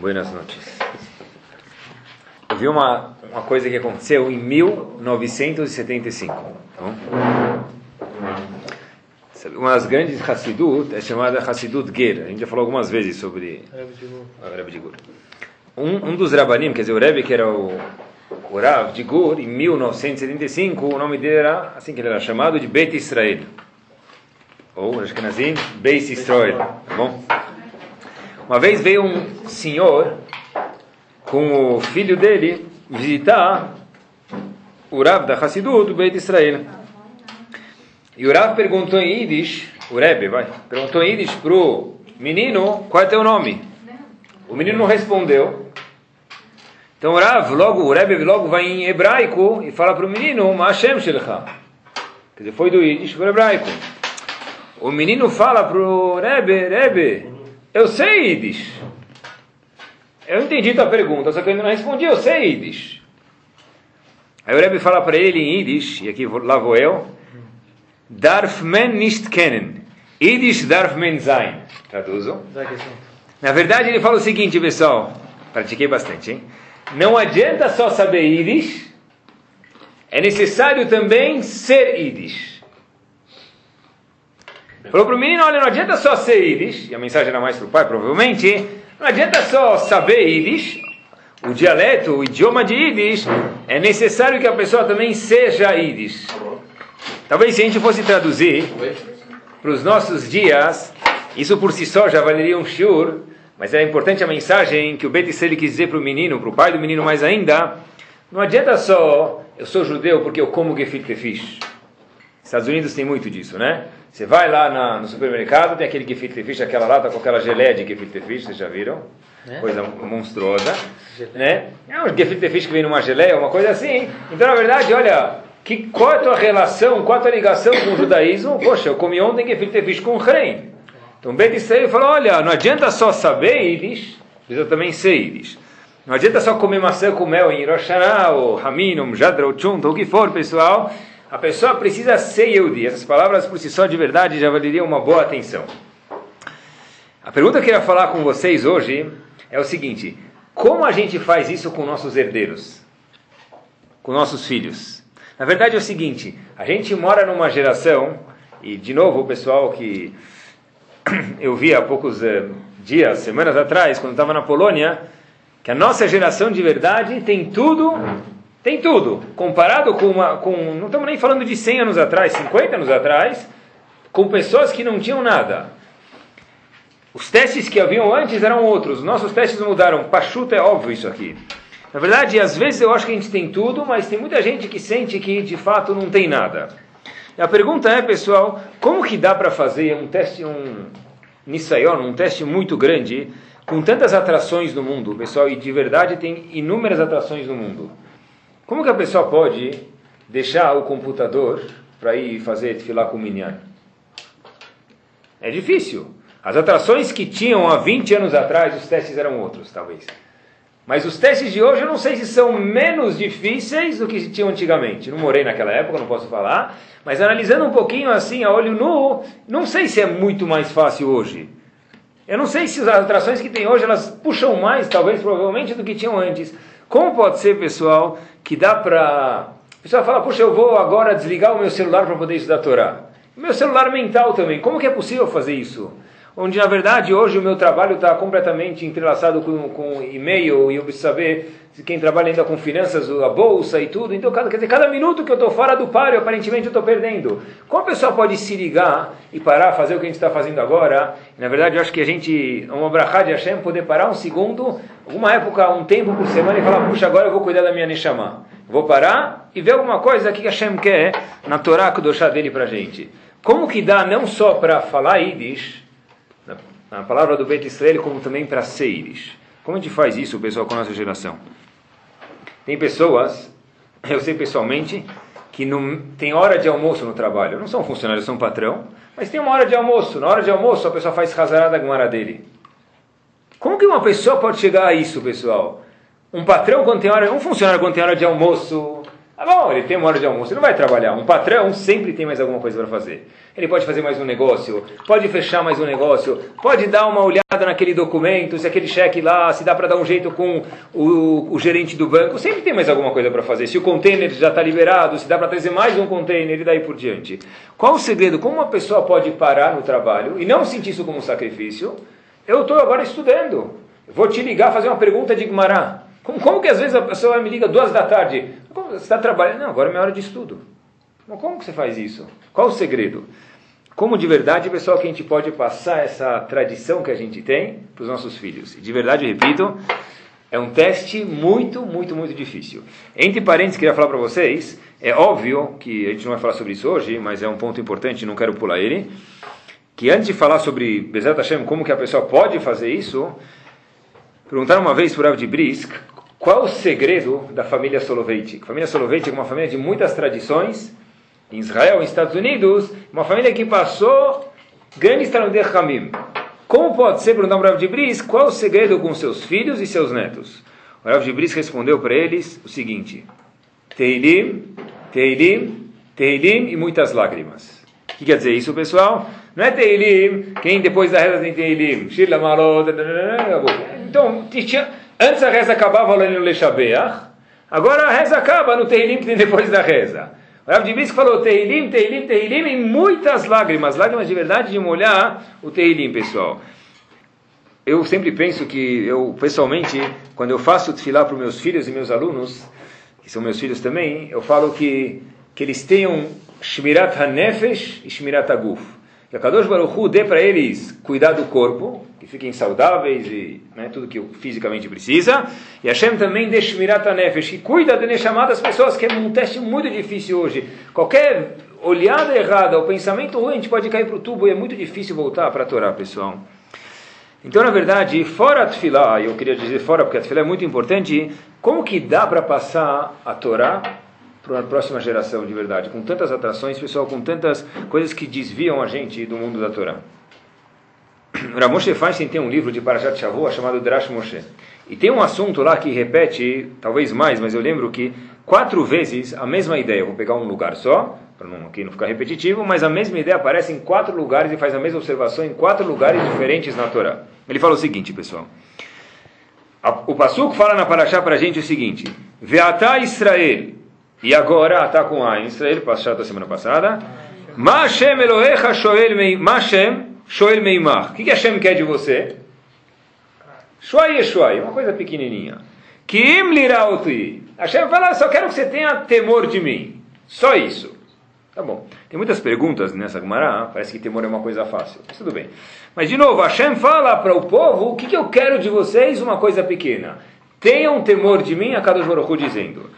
Buenas noches. Eu vi uma, uma coisa que aconteceu em 1975. Tá uma das grandes Hassidut é chamada Hassidut Ger. A gente já falou algumas vezes sobre Rebbe de Gur. Um, um dos Rabanim, quer dizer, o Rebbe que era o, o Rav de Gur, em 1975, o nome dele era, assim que ele era chamado, de Beit Israel. Ou, acho que é assim, Beit Israel. Tá bom? Uma vez veio um senhor com o filho dele visitar o Rav da Hassidut do Beit Israel. E o Rav perguntou em Yiddish, o Rebbe, vai, perguntou em Yiddish para o menino qual é teu nome. O menino não respondeu. Então o Rav, logo, o Rebbe logo vai em hebraico e fala para o menino, Hashem Shelcha. Quer dizer, foi do Yiddish para o hebraico. O menino fala para o Rebbe, Rebbe, eu sei Yiddish. Eu entendi tua pergunta, só que eu ainda não respondi, eu sei Yiddish. Aí o Rebbe fala para ele em Yiddish, e aqui lá vou eu, Darf men nicht kennen. Yiddish darf men sein. Traduzo. Na verdade ele fala o seguinte, pessoal, pratiquei bastante, hein? Não adianta só saber Yiddish, é necessário também ser Yiddish. Falou para o menino, olha, não adianta só ser Yiddish, e a mensagem era mais para o pai, provavelmente, não adianta só saber Yiddish, o dialeto, o idioma de Yiddish, é necessário que a pessoa também seja Yiddish. Talvez se a gente fosse traduzir para os nossos dias, isso por si só já valeria um shiur, mas é importante a mensagem que o Bet Israel quis dizer para o menino, para o pai do menino mais ainda, não adianta só, eu sou judeu porque eu como gefilte fish. Estados Unidos tem muito disso, né? Você vai lá na, no supermercado, tem aquele gefilte fish, aquela lata com aquela geleia de gefilte fish, vocês já viram? É? Coisa monstruosa, né? É um gefilte fish que vem numa geleia, uma coisa assim. Então, na verdade, olha, que, qual é a tua relação, qual é a tua ligação com o judaísmo? Poxa, eu comi ontem gefilte fish com rei. Então, Ben Israel falou, olha, não adianta só saber Yiddish, precisa também ser Yiddish. Não adianta só comer maçã com mel em Rosh Hashanah, ou Hamin, ou Mjadra, ou Chunt, ou o que for, pessoal a pessoa precisa ser Yehudi. Essas palavras por si só de verdade já valeriam uma boa atenção. A pergunta que eu queria falar com vocês hoje é o seguinte: como a gente faz isso com nossos herdeiros? Com nossos filhos? Na verdade é o seguinte: a gente mora numa geração, e de novo o pessoal que eu vi há poucos uh, dias, semanas atrás, quando estava na Polônia, que a nossa geração de verdade tem tudo tem tudo. Comparado com uma. Com, não estamos nem falando de 100 anos atrás, 50 anos atrás, com pessoas que não tinham nada. Os testes que haviam antes eram outros. Nossos testes mudaram. Pachuta é óbvio isso aqui. Na verdade, às vezes eu acho que a gente tem tudo, mas tem muita gente que sente que de fato não tem nada. E a pergunta é, pessoal, como que dá para fazer um teste, um Nisayon, um teste muito grande, com tantas atrações no mundo, pessoal, e de verdade tem inúmeras atrações no mundo. Como que a pessoa pode deixar o computador para ir fazer filar com o minyan? É difícil. As atrações que tinham há 20 anos atrás, os testes eram outros, talvez. Mas os testes de hoje eu não sei se são menos difíceis do que tinham antigamente. Não morei naquela época, não posso falar. Mas analisando um pouquinho assim, a olho nu, não sei se é muito mais fácil hoje. Eu não sei se as atrações que tem hoje elas puxam mais, talvez, provavelmente, do que tinham antes. Como pode ser, pessoal, que dá para. O pessoal fala, puxa, eu vou agora desligar o meu celular para poder estudar a Torá. Meu celular mental também. Como que é possível fazer isso? Onde, na verdade, hoje o meu trabalho está completamente entrelaçado com, com e-mail e eu preciso saber quem trabalha ainda com finanças, a bolsa e tudo. Então, cada, quer dizer, cada minuto que eu estou fora do páreo, aparentemente eu estou perdendo. Como a pessoa pode se ligar e parar, fazer o que a gente está fazendo agora? Na verdade, eu acho que a gente, uma brachá de Hashem, poder parar um segundo, alguma época, um tempo por semana e falar, puxa, agora eu vou cuidar da minha Neshama. Vou parar e ver alguma coisa que Hashem quer na Torá Kudoshá dele para a gente. Como que dá não só para falar Yiddish, na palavra do Bet Israel, como também para seres. Como a gente faz isso, pessoal, com a nossa geração? Tem pessoas, eu sei pessoalmente, que não tem hora de almoço no trabalho. Não são funcionários, são patrão, mas tem uma hora de almoço. Na hora de almoço, a pessoa faz rasarada da gumara dele. Como que uma pessoa pode chegar a isso, pessoal? Um patrão quando tem hora, um funcionário quando tem hora de almoço, Ah, bom, ele tem uma hora de almoço, ele não vai trabalhar. Um patrão sempre tem mais alguma coisa para fazer. Ele pode fazer mais um negócio, pode fechar mais um negócio, pode dar uma olhada naquele documento, se aquele cheque lá, se dá para dar um jeito com o, o, gerente do banco. Sempre tem mais alguma coisa para fazer. Se o container já está liberado, se dá para trazer mais um container e daí por diante. Qual o segredo? Como uma pessoa pode parar no trabalho e não sentir isso como um sacrifício? Eu estou agora estudando. Vou te ligar, fazer uma pergunta de Gumará. Como, como que às vezes a pessoa me liga duas da tarde? Como, você está trabalhando? Não, agora é minha hora de estudo. Mas como que você faz isso? Qual o segredo? Como de verdade, pessoal, que a gente pode passar essa tradição que a gente tem para os nossos filhos? De verdade, repito, é um teste muito, muito, muito difícil. Entre parênteses, queria falar para vocês, é óbvio que a gente não vai falar sobre isso hoje, mas é um ponto importante, não quero pular ele, que antes de falar sobre Bezat Hashem, como que a pessoa pode fazer isso, perguntaram uma vez para o de Brisk qual o segredo da família Soloveitch? A família Soloveitch é uma família de muitas tradições. Em Israel, nos Estados Unidos, uma família que passou grandes Talmudei Hamim. Como pode ser, perguntar para o Rav de Bris, qual o segredo com seus filhos e seus netos? O Rav de Bris respondeu para eles o seguinte: Teilim, Teilim, Teilim e muitas lágrimas. Que quer dizer isso, pessoal? Não é Teilim, quem depois da reza tem Teilim, Shila Marot, então, Antes a reza acabava lá no Lechabeach, agora a reza acaba no Teilim que tem depois da reza. O Rav Dibisk falou Teilim, Teilim, Teilim e muitas lágrimas, lágrimas de verdade de molhar o Teilim, pessoal. Eu sempre penso que eu, pessoalmente, quando eu faço tefilá para os meus filhos e meus alunos, que são meus filhos também, eu falo que, que eles tenham Shmirat HaNefesh e Shmirat HaGuf. Que a Kadosh Baruch Hu dê para eles cuidar do corpo, fiquem saudáveis e né, tudo que fisicamente precisa. E Hashem também deixa Shmirat Nefesh, que cuida de Neshama das pessoas, que é um teste muito difícil hoje. Qualquer olhada errada, o pensamento ruim, a gente pode cair para o tubo e é muito difícil voltar para a Torá, pessoal. Então, na verdade, fora a Tfilá, eu queria dizer fora, porque a Tfilá é muito importante, como que dá para passar a Torá para a próxima geração de verdade? Com tantas atrações, pessoal, com tantas coisas que desviam a gente do mundo da Torá. Ramoshe Feinstein tem um livro de Parashat Shavua chamado Drash Moshe. E tem um assunto lá que repete, talvez mais, mas eu lembro que quatro vezes a mesma ideia. Vou pegar um lugar só, para não, aqui não ficar repetitivo, mas a mesma ideia aparece em quatro lugares e faz a mesma observação em quatro lugares diferentes na Torá. Ele fala o seguinte, pessoal. O Passuco fala na Parashá para a gente o seguinte: Veatá Israel. E agora, está com A Israel, Parashá da semana passada. Mashem Elohecha Shoel Mashem Shoel Meimar. O que, Hashem quer de você? Shuai Shuai, uma coisa pequenininha. Kim Lirauti. Hashem fala, só quero que você tenha temor de mim. Só isso. Tá bom. Tem muitas perguntas nessa Gemara, parece que temor é uma coisa fácil. Mas tudo bem. Mas de novo, Hashem fala para o povo, o que, que eu quero de vocês? Uma coisa pequena. Tenham temor de mim, a cada Baruch dizendo.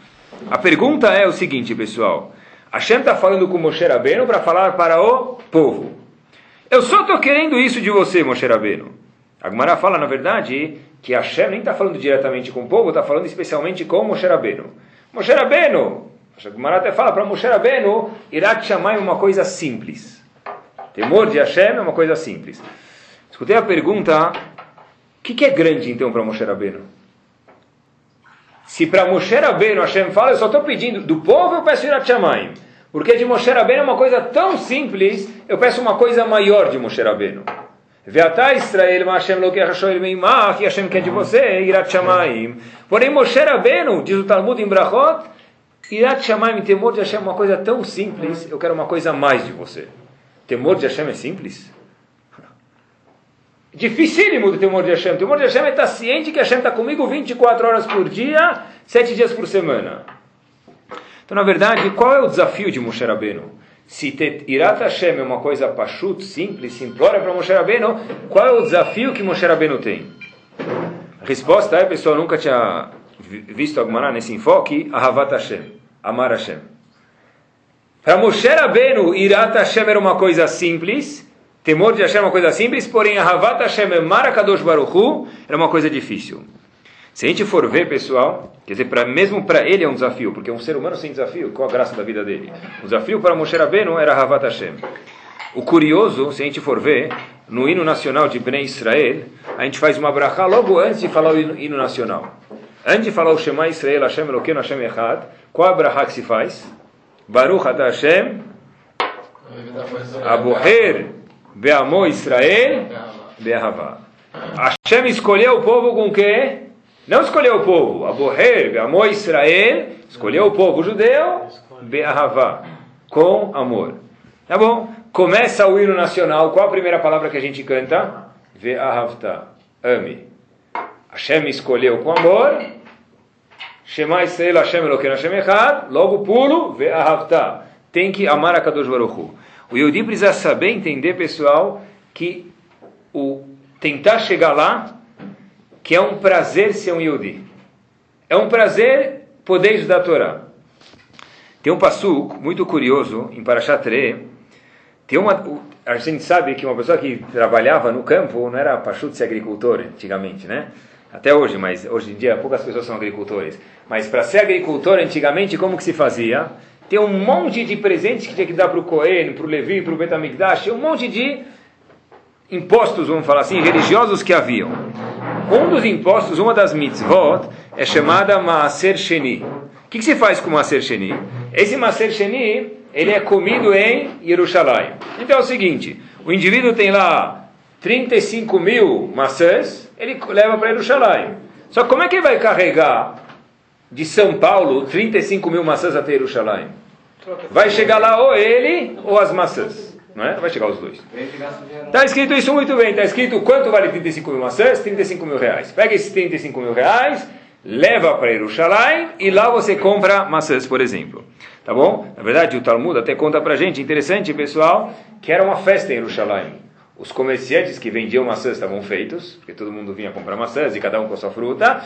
A pergunta é o seguinte, pessoal. Hashem está falando com Moshe Rabbeinu para falar para o povo. Eu só estou querendo isso de você, Moshe Rabbeinu. A Gemara fala, na verdade, que Hashem nem está falando diretamente com o povo, está falando especialmente com Moshe Rabbeinu. Moshe Rabbeinu, a Gemara até fala para Moshe Rabbeinu, irá te chamar uma coisa simples. Temor de Hashem é uma coisa simples. Escutei a pergunta, o que, que, é grande então para Moshe Rabbeinu? Se para Moshe Rabbeinu Hashem fala, eu só estou pedindo, do povo eu peço Irat Shamayim. Porque de Moshe Rabbeinu é uma coisa tão simples, eu peço uma coisa maior de Moshe Rabbeinu. Veatá Israel, Hashem que Hashem quer de você, Irat Shamayim. Porém, Moshe Rabbeinu, diz o Talmud em Brachot, Irat Shamayim, temor de Hashem é uma coisa tão simples, eu quero uma coisa mais de você. Temor de Hashem é simples? Dificílimo o temor de Hashem. O temor de Hashem é estar ciente que Hashem está comigo 24 horas por dia, 7 dias por semana. Então, na verdade, qual é o desafio de Moshe Rabbeinu? Se Irat Hashem é uma coisa pachut, simples, simplória para Moshe Rabbeinu, qual é o desafio que Moshe Rabbeinu tem? A resposta é, pessoal, nunca tinha visto alguma nesse enfoque, Ahavat Hashem, amar Hashem. Para Moshe Rabbeinu, Irat Hashem era uma coisa simples, temor de Hashem é uma coisa simples, porém Ahavat Hashem, amar Kadosh Baruch Hu, era uma coisa difícil. Se a gente for ver, pessoal, quer dizer, pra, mesmo para ele é um desafio, porque um ser humano sem desafio, qual a graça da vida dele? O desafio para Moshe Rabbeinu era Havat Hashem. O curioso, se a gente for ver, no hino nacional de Bnei Israel, a gente faz uma brachá logo antes de falar o hino, hino nacional. Antes de falar o Shema Israel, Hashem Eloqueno, Hashem Echad, qual a brahá que se faz? Baruch Ata Hashem, Aboher, Beamo Israel, Be'ahavá. Hashem escolheu o povo com o quê? Não escolheu o povo. Aboher, Be'amo Israel, escolheu o povo judeu, Be'ahavá, com amor. Tá bom? Começa o hino nacional. Qual a primeira palavra que a gente canta? Ve'ahavta. Ame. Hashem escolheu com amor. Shema Israel Hashem Elokeinu Hashem Echad. Logo pulo. Ve'ahavta. Tem que amar a Kadosh Baruch. O Yehudi precisa saber, entender, pessoal, que o tentar chegar lá, que é um prazer ser um Yehudi. É um prazer poder estudar a Torá. Tem um passuco muito curioso em Parashat tem uma, a gente sabe que uma pessoa que trabalhava no campo não era pachut ser agricultor antigamente, né? Até hoje, mas hoje em dia poucas pessoas são agricultores. Mas para ser agricultor antigamente, como que se fazia? Tem um monte de presentes que tinha que dar para o Cohen, para o Levi, para o Betamigdash, um monte de impostos, vamos falar assim, religiosos que haviam. Um dos impostos, uma das mitzvot, é chamada Maaser Sheni. O que, que se faz com Maaser Sheni? Esse Maaser Sheni ele é comido em Jerusalém. Então é o seguinte: o indivíduo tem lá 35 mil maçãs, ele leva para Jerusalém. Só como é que ele vai carregar de São Paulo 35 mil maçãs até Jerusalém? Vai chegar lá ou ele ou as maçãs. Não é? Vai chegar os dois. Está escrito isso muito bem. Está escrito quanto vale 35 mil maçãs? 35 mil reais. Pega esses 35 mil reais, leva para Jerusalém e lá você compra maçãs, por exemplo. Tá bom? Na verdade, o Talmud até conta pra gente, interessante, pessoal, que era uma festa em Jerusalém. Os comerciantes que vendiam maçãs estavam feitos, porque todo mundo vinha comprar maçãs e cada um com a sua fruta.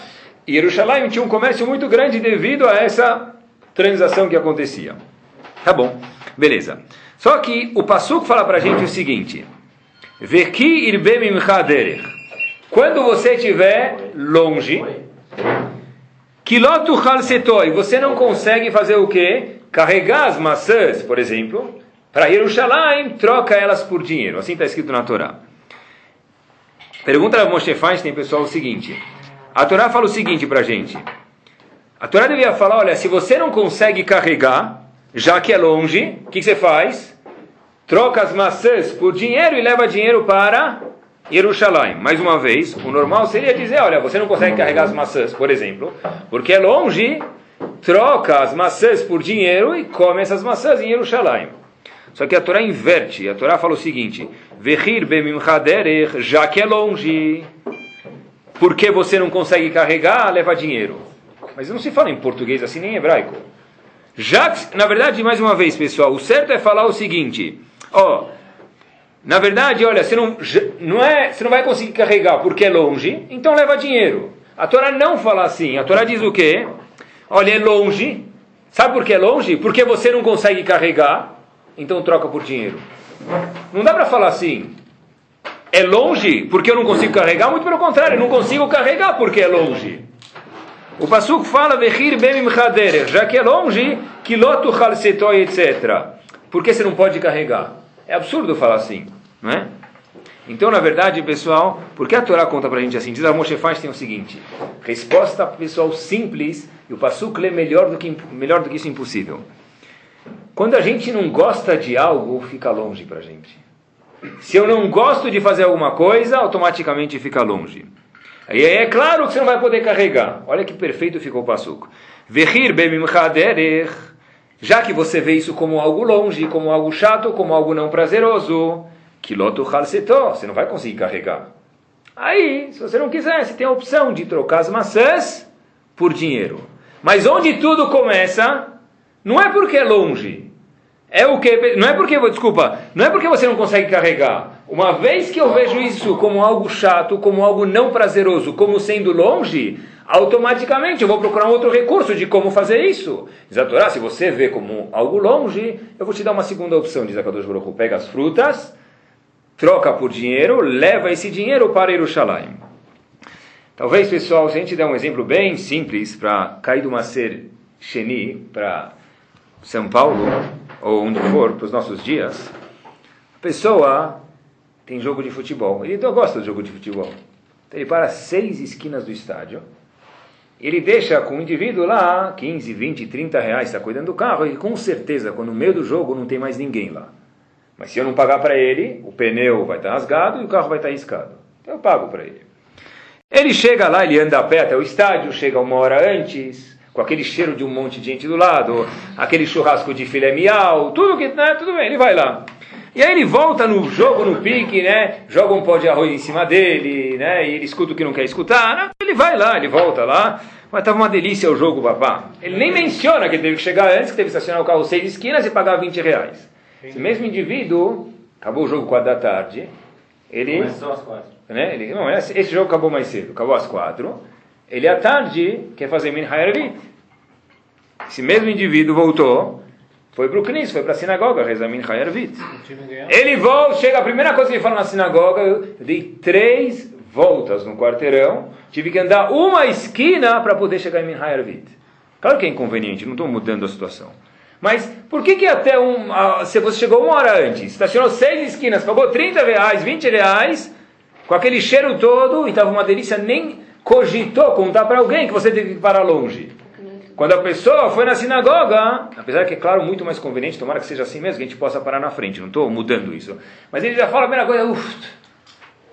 E Jerusalém tinha um comércio muito grande devido a essa transação que acontecia. Tá bom, beleza. Só que o Passuco fala pra gente o seguinte: Veki irbem Quando você estiver longe, Kilotu halsetoi, você não consegue fazer o quê? carregar as maçãs, por exemplo, para Jerusalém, troca elas por dinheiro. Assim está escrito na Torá. Pergunta a Moshe Feinstein, pessoal, o seguinte. A Torá fala o seguinte para a gente. A Torá devia falar, olha, se você não consegue carregar, já que é longe, o que, que você faz? Troca as maçãs por dinheiro e leva dinheiro para Jerusalém. Mais uma vez, o normal seria dizer, olha, você não consegue carregar as maçãs, por exemplo, porque é longe, troca as maçãs por dinheiro e come essas maçãs em Jerusalém. Só que a Torá inverte. A Torá fala o seguinte: já que é longe. Porque você não consegue carregar, leva dinheiro. Mas não se fala em português assim nem em hebraico. Já que, na verdade, mais uma vez, pessoal, o certo é falar o seguinte: ó, na verdade, olha, você não, não, é, você não vai conseguir carregar porque é longe, então leva dinheiro. A Torá não fala assim. A Torá diz o quê? Olha, é longe. Sabe por que é longe? Porque você não consegue carregar, então troca por dinheiro. Não dá para falar assim. É longe porque eu não consigo carregar, muito pelo contrário, eu não consigo carregar porque é longe. O Pasuk fala, já que é longe, chalsetoi, etc. Por que você não pode carregar? É absurdo falar assim, não é? Então, na verdade, pessoal, por que a Torá conta a gente assim? Diz a Moshe tem o seguinte: resposta pessoal simples e o Passuk lê melhor do, que, melhor do que isso impossível. Quando a gente não gosta de algo, fica longe para a gente. Se eu não gosto de fazer alguma coisa, automaticamente fica longe. E aí é claro que você não vai poder carregar. Olha que perfeito ficou o Passuco. Vehir Já que você vê isso como algo longe, como algo chato, como algo não prazeroso, Kilotu você não vai conseguir carregar. Aí, se você não quiser, você tem a opção de trocar as maçãs por dinheiro. Mas onde tudo começa, não é porque é longe. É o que? Não é porque, desculpa, não é porque você não consegue carregar. Uma vez que eu vejo isso como algo chato, como algo não prazeroso, como sendo longe, automaticamente eu vou procurar um outro recurso de como fazer isso. Exatorá, se você vê como algo longe, eu vou te dar uma segunda opção, diz a Kadosh Baruch Pega as frutas, troca por dinheiro, leva esse dinheiro para Jerusalém. Talvez, pessoal, se a gente der um exemplo bem simples para cair do Macer Sheni, para São Paulo, ou onde for, para os nossos dias, a pessoa tem jogo de futebol. Ele então gosta do jogo de futebol. Então ele para seis esquinas do estádio, ele deixa com o indivíduo lá 15, 20, 30 reais, está cuidando do carro, e com certeza, quando no meio do jogo não tem mais ninguém lá. Mas se eu não pagar para ele, o pneu vai estar tá rasgado e o carro vai estar tá riscado. Então eu pago para ele. Ele chega lá, ele anda a pé até o estádio, chega uma hora antes, com aquele cheiro de um monte de gente do lado, aquele churrasco de filé miau, tudo que, né, tudo bem, ele vai lá. E aí ele volta no jogo, no pique, né? Joga um pó de arroz em cima dele, né? E ele escuta o que não quer escutar. Né? Ele vai lá, ele volta lá. Mas estava uma delícia o jogo, papá. Ele nem menciona que ele teve que chegar antes, que teve que estacionar o carro seis esquinas e pagar 20 reais. Esse mesmo indivíduo, acabou o jogo 4 da tarde, ele... Começou às 4. Né? Ele, não, esse, esse jogo acabou mais cedo, acabou às 4. Ele à tarde quer fazer Min Hayarvit. Esse mesmo indivíduo voltou foi para o Knis, foi para a sinagoga, Rezamin Hayarvit. Ele volta, chega, a primeira coisa que ele fala na sinagoga, eu dei três voltas no quarteirão, tive que andar uma esquina para poder chegar em Min Hayarvit. Claro que é inconveniente, não estou mudando a situação. Mas por que que até um, se você chegou uma hora antes, estacionou seis esquinas, pagou 30 reais, 20 reais, com aquele cheiro todo, e estava uma delícia, nem cogitou contar para alguém que você teve que parar longe. Quando a pessoa foi na sinagoga, apesar que é claro muito mais conveniente, tomara que seja assim mesmo, que a gente possa parar na frente, não estou mudando isso. Mas ele já fala a primeira coisa, uf,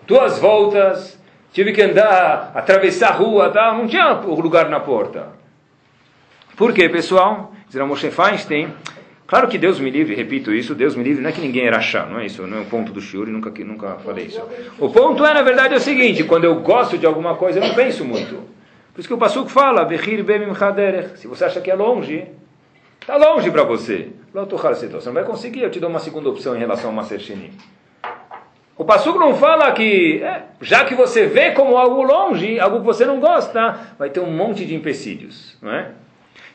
duas voltas, tive que andar, atravessar a rua, tá? não tinha lugar na porta. Por quê, pessoal? Diz Moshe Feinstein, claro que Deus me livre, repito isso, Deus me livre, não é que ninguém era chá, não é isso, não é o ponto do shiur, nunca, nunca falei isso. O ponto é, na verdade, é o seguinte, quando eu gosto de alguma coisa, eu não penso muito. Por isso que o Pasuk fala, se você acha que é longe, está longe para você. Você não vai conseguir, eu te dou uma segunda opção em relação ao Maser Sheni. O Pasuk não fala que, é, já que você vê como algo longe, algo que você não gosta, vai ter um monte de empecilhos, não é?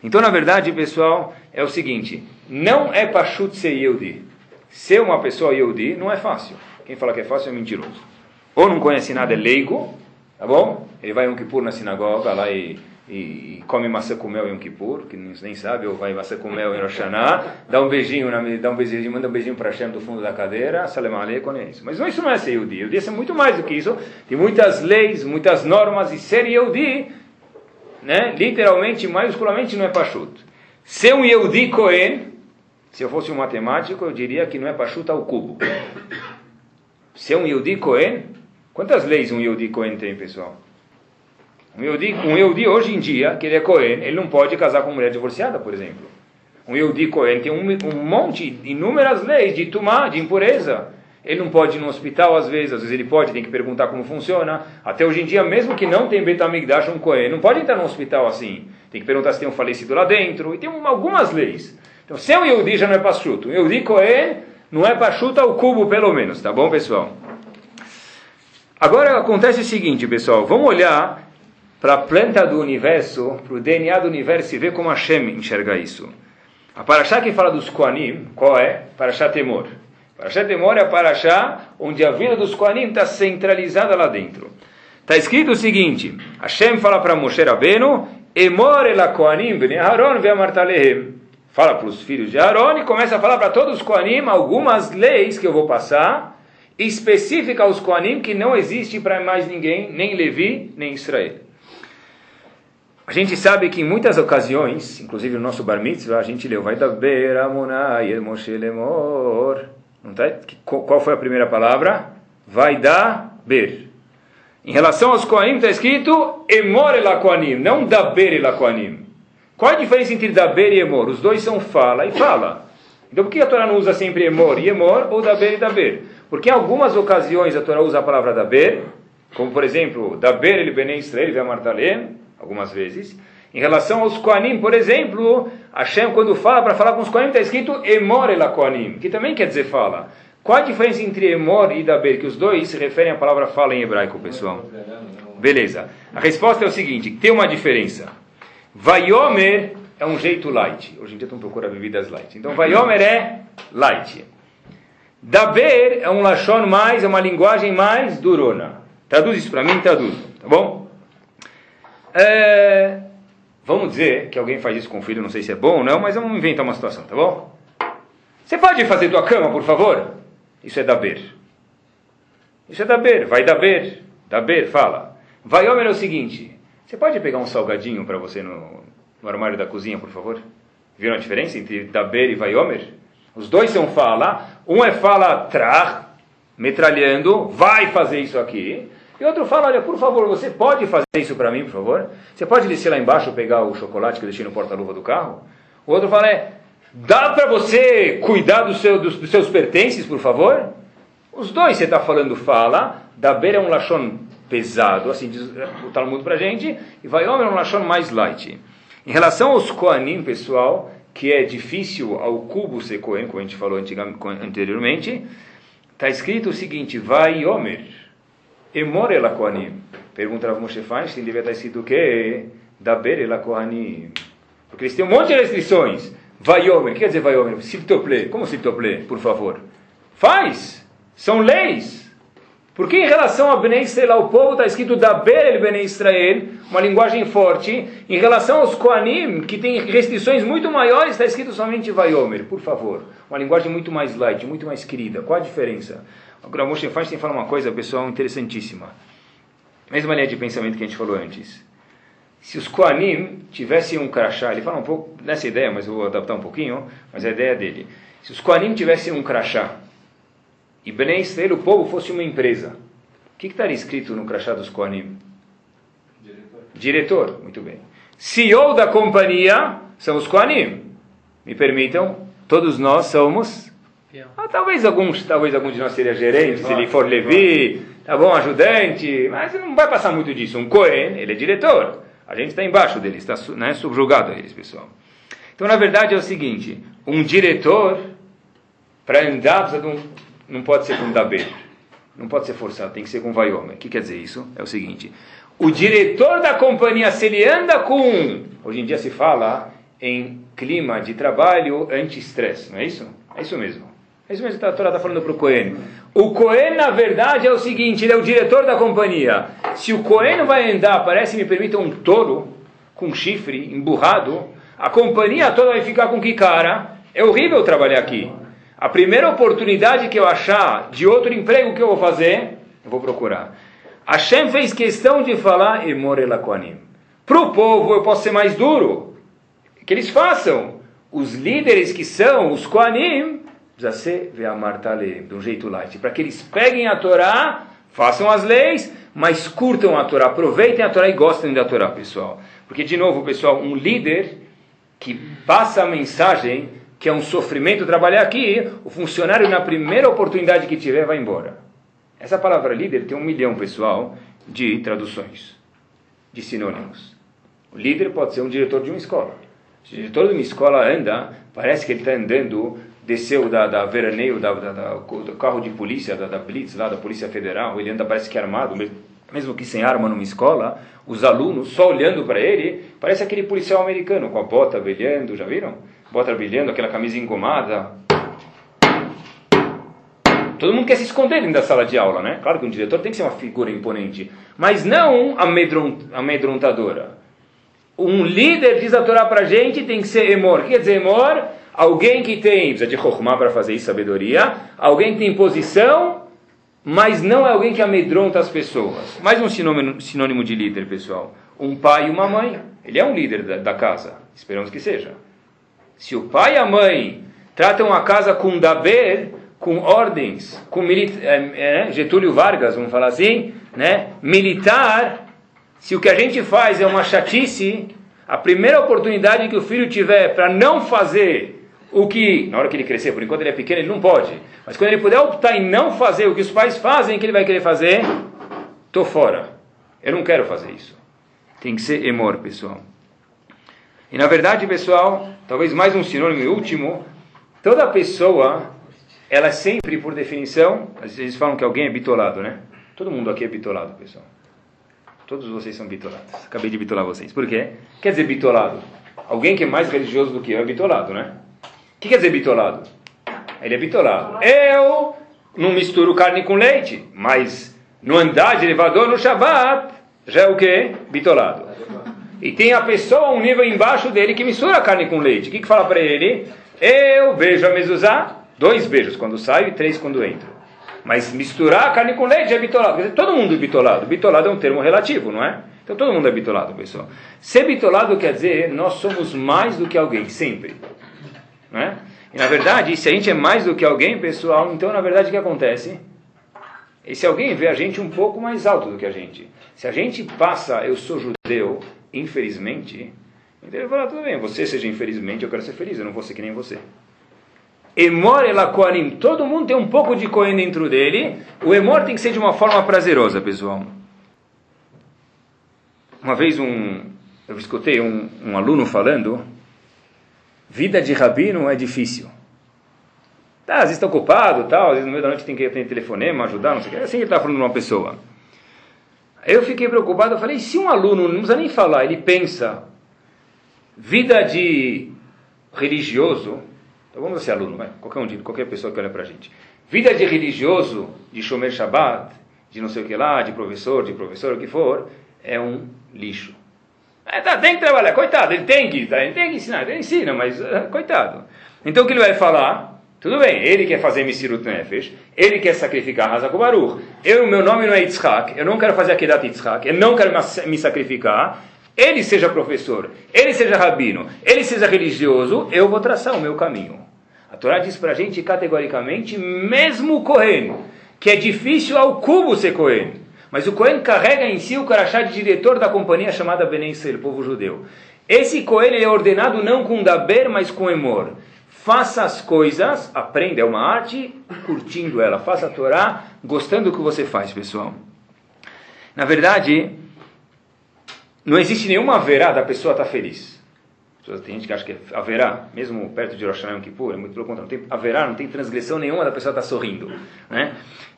Então, na verdade, pessoal, é o seguinte, não é Pashut ser Yehudi. Ser uma pessoa Yehudi não é fácil. Quem fala que é fácil é mentiroso. Ou não conhece nada, é leigo, Tá bom? Ele vai Yom Kippur na sinagoga lá e, e, e come maçã com mel em Yom Kippur, que nem sabe, ou vai maçã com mel em Rosh dá um beijinho, na, dá um beijinho, manda um beijinho para Hashem do fundo da cadeira, Salam Aleikum, é isso. Mas isso não é ser Yehudi. Yehudi é muito mais do que isso. Tem muitas leis, muitas normas, e ser Yehudi, né, literalmente, maiusculamente, não é Pashut. Ser um Yehudi Cohen, se eu fosse um matemático, eu diria que não é Pashut ao cubo. Ser um Yehudi Cohen Quantas leis um Yehudi Cohen tem, pessoal? Um Yehudi, um Yehudi hoje em dia, que ele é Cohen, ele não pode casar com mulher divorciada, por exemplo. Um Yehudi Cohen tem um, um monte, inúmeras leis de tumá, de impureza. Ele não pode ir no hospital às vezes, às vezes ele pode, tem que perguntar como funciona. Até hoje em dia, mesmo que não tem Betamigdash, um Cohen, não pode entrar no hospital assim. Tem que perguntar se tem um falecido lá dentro. E tem uma, algumas leis. Então, se é um Yehudi, já não é pachuto. Um Yehudi Cohen não é pachuta ao cubo, pelo menos. Tá bom, pessoal? Agora acontece o seguinte, pessoal, vamos olhar para a planta do universo, para o DNA do universo e ver como Hashem enxerga isso. A Parashá que fala dos Koanim, qual é? Parashá Temor. Parashá Temor é a Parashá onde a vida dos Koanim está centralizada lá dentro. Está escrito o seguinte, Hashem fala para Moshe Rabbeinu, Emor el Koanim bnei Aaron ve'amartalehem. Fala para os filhos de Aaron e começa a falar para todos os Koanim algumas leis que eu vou passar, específica aos Koanim que não existe para mais ninguém, nem Levi, nem Israel. A gente sabe que em muitas ocasiões, inclusive no nosso Bar Mitzvah, a gente leu, vai da Beira Moshe Lemor. Não tá? Qual foi a primeira palavra? Vai da Ber. Em relação aos Koanim está escrito Emor el Koanim, não Daber el Koanim. Qual a diferença entre Daber e Emor? Os dois são fala e fala. Então por que a Torá não usa sempre Emor e Emor ou Daber e Daber? Porque em algumas ocasiões a Torá usa a palavra Daber, como por exemplo, Daber ele Benei Israel Ve'amartalem, algumas vezes. Em relação aos Koanim, por exemplo, Hashem quando fala para falar com os Koanim está escrito Emor el Koanim, que também quer dizer fala. Qual a diferença entre Emor e Daber? Que os dois se referem à palavra fala em hebraico, pessoal. Beleza. A resposta é o seguinte, tem uma diferença. Vaiomer é um jeito light. Hoje em dia estão procurando bebidas light. Então, Vaiomer é light. Daber é um lachon mais, é uma linguagem mais durona. Traduz isso para mim, traduz, tá bom? É, vamos dizer que alguém faz isso com o filho, não sei se é bom ou não, mas vamos inventar uma situação, tá bom? Você pode fazer tua cama, por favor? Isso é Daber. Isso é Daber, vai Daber. Daber, fala. Vai homem é o seguinte, Você pode pegar um salgadinho para você no, no, armário da cozinha, por favor? Viram a diferença entre Daber e Vaiomer? Os dois são fala. Um é fala trach, metralhando, vai fazer isso aqui. E outro fala, olha, por favor, você pode fazer isso para mim, por favor? Você pode descer lá embaixo pegar o chocolate que eu deixei no porta-luva do carro? O outro fala, é, dá para você cuidar do seu, dos, dos, seus pertences, por favor? Os dois você está falando fala, Daber é um lachon pesado, assim diz o Talmud para a gente, e vai homem lachon mais light. Em relação aos Koanim, pessoal, que é difícil ao cubo ser Kohen, como a gente falou anteriormente, está escrito o seguinte, vai Yomer, Emor ela Koanim. Pergunta Rav Moshe Feinstein, devia estar escrito o quê? Daber ela Kohanim. Porque eles têm um monte de restrições. Vai Yomer, o que quer dizer vai Yomer? Siptople, como Siptople, por favor? Faz! São leis! Porque em relação a Bnei Israel, o povo está escrito Daber el Bnei Israel, uma linguagem forte. Em relação aos Koanim, que tem restrições muito maiores, está escrito somente Vayomer, por favor. Uma linguagem muito mais light, muito mais querida. Qual a diferença? O Gramoshe Feinstein fala uma coisa, pessoal, interessantíssima. Mesma linha de pensamento que a gente falou antes. Se os Koanim tivessem um crachá, ele fala um pouco nessa ideia, mas eu vou adaptar um pouquinho, mas a ideia dele. Se os Koanim tivessem um crachá, e Bnei Israel, o povo, fosse uma empresa, o que, estaria escrito no crachá dos Koanim? Diretor. Diretor, muito bem. CEO da companhia são os Koanim. Me permitam, todos nós somos. Ah, talvez alguns, talvez algum de nós seja gerente, se ele for Levi, tá bom, ajudante, mas não vai passar muito disso. Um Cohen, ele é diretor. A gente está embaixo dele, está né, subjugado a eles, pessoal. Então, na verdade, é o seguinte: um diretor, para andar, precisa de um não pode ser com Daber. Não pode ser forçado, tem que ser com Vaiome. O que quer dizer isso? É o seguinte: o diretor da companhia, se ele anda com. Hoje em dia se fala em clima de trabalho anti-estresse, não é isso? É isso mesmo. É isso mesmo que a Torá está falando para o Cohen. O Cohen, na verdade, é o seguinte: ele é o diretor da companhia. Se o Cohen vai andar, parece, me permita, um touro com chifre emburrado, a companhia toda vai ficar com que cara? É horrível trabalhar aqui. A primeira oportunidade que eu achar de outro emprego que eu vou fazer, eu vou procurar. Hashem fez questão de falar Emorela Koanim. Para o povo eu posso ser mais duro. Que eles façam. Os líderes que são os Koanim, precisa ser de um jeito light. Para que eles peguem a Torá, façam as leis, mas curtam a Torá, aproveitem a Torá e gostem da Torá, pessoal. Porque, de novo, pessoal, um líder que passa a mensagem que é um sofrimento trabalhar aqui, o funcionário, na primeira oportunidade que tiver, vai embora. Essa palavra líder tem um milhão, pessoal, de traduções, de sinônimos. O líder pode ser um diretor de uma escola. Se o diretor de uma escola anda, parece que ele está andando, desceu da, da veraneio, da, da, da, do carro de polícia, da, da Blitz, lá da Polícia Federal, ele anda, parece que armado, mesmo que sem arma numa escola, os alunos, só olhando para ele, parece aquele policial americano, com a bota velhando, já viram? Bota brilhando, aquela camisa engomada. Todo mundo quer se esconder dentro da sala de aula, né? Claro que um diretor tem que ser uma figura imponente, mas não amedrontadora. Um líder diz a Torá para gente tem que ser emor. O que quer dizer emor? Alguém que tem, precisa de chokhmah para fazer isso, sabedoria. Alguém que tem posição, mas não é alguém que amedronta as pessoas. Mais um sinônimo, sinônimo de líder, pessoal. Um pai e uma mãe. Ele é um líder da, da casa. Esperamos que seja. Se o pai e a mãe tratam a casa com daber, com ordens, com é, é, Getúlio Vargas, vamos falar assim, né? militar, se o que a gente faz é uma chatice, a primeira oportunidade que o filho tiver para não fazer o que, na hora que ele crescer, por enquanto ele é pequeno, ele não pode, mas quando ele puder optar em não fazer o que os pais fazem, que ele vai querer fazer? Estou fora. Eu não quero fazer isso. Tem que ser emor, pessoal. E na verdade, pessoal, talvez mais um sinônimo último, toda pessoa, ela é sempre, por definição, às vezes falam que alguém é bitolado, né? Todo mundo aqui é bitolado, pessoal. Todos vocês são bitolados. Acabei de bitolar vocês. Por quê? Quer dizer bitolado? Alguém que é mais religioso do que eu é bitolado, né? O que quer dizer bitolado? Ele é bitolado. Eu não misturo carne com leite, mas no andar de elevador no Shabat já é o quê? Bitolado. E tem a pessoa um nível embaixo dele que mistura carne com leite. O que, que fala para ele? Eu beijo a mezuzá, dois beijos quando saio e três quando entro. Mas misturar carne com leite é bitolado. Quer dizer, todo mundo é bitolado. Bitolado é um termo relativo, não é? Então todo mundo é bitolado, pessoal. Ser bitolado quer dizer nós somos mais do que alguém, sempre. Não é? E na verdade, se a gente é mais do que alguém, pessoal, então na verdade o que acontece? Esse alguém vê a gente um pouco mais alto do que a gente. Se a gente passa, eu sou judeu, infelizmente, então ele fala, tudo bem, você seja infelizmente, eu quero ser feliz, eu não vou ser que nem você. Emor elakoanim, todo mundo tem um pouco de Cohen dentro dele, o emor tem que ser de uma forma prazerosa, pessoal. Uma vez um, eu escutei um, um aluno falando, vida de rabino é difícil. Tá, às vezes está ocupado, tal, às vezes no meio da noite tem que atender telefonema, ajudar, não sei o que. Assim ele está falando de uma pessoa. Eu fiquei preocupado, eu falei, se um aluno, não precisa nem falar, ele pensa, vida de religioso, então vamos ser aluno, vai, qualquer um qualquer pessoa que olha para a gente. Vida de religioso, de Shomer Shabbat, de não sei o que lá, de professor, de professor, o que for, é um lixo. É, tá, tem que trabalhar, coitado, ele tem que, tá, ele tem que ensinar, ele ensina, mas uh, coitado. Então o que ele vai falar? Tudo bem, ele quer fazer Misirut Nefesh, ele quer sacrificar Hazak Baruch. Eu, meu nome não é Yitzhak, eu não quero fazer Akedat Yitzhak, eu não quero me sacrificar. Ele seja professor, ele seja rabino, ele seja religioso, eu vou traçar o meu caminho. A Torá diz para a gente categoricamente, mesmo o Kohen, que é difícil ao cubo ser Kohen. Mas o Kohen carrega em si o crachá de diretor da companhia chamada Benen Israel, povo judeu. Esse Kohen é ordenado não com Daber, mas com Emor. Faça as coisas, aprenda, é uma arte, curtindo ela. Faça a Torá, gostando do que você faz, pessoal. Na verdade, não existe nenhuma haverá da pessoa estar tá feliz. Tem gente que acha que haverá, mesmo perto de Rosh Hashanah Kippur, é muito pelo contrário, não tem, haverá, não tem transgressão nenhuma da pessoa estar tá sorrindo. Né?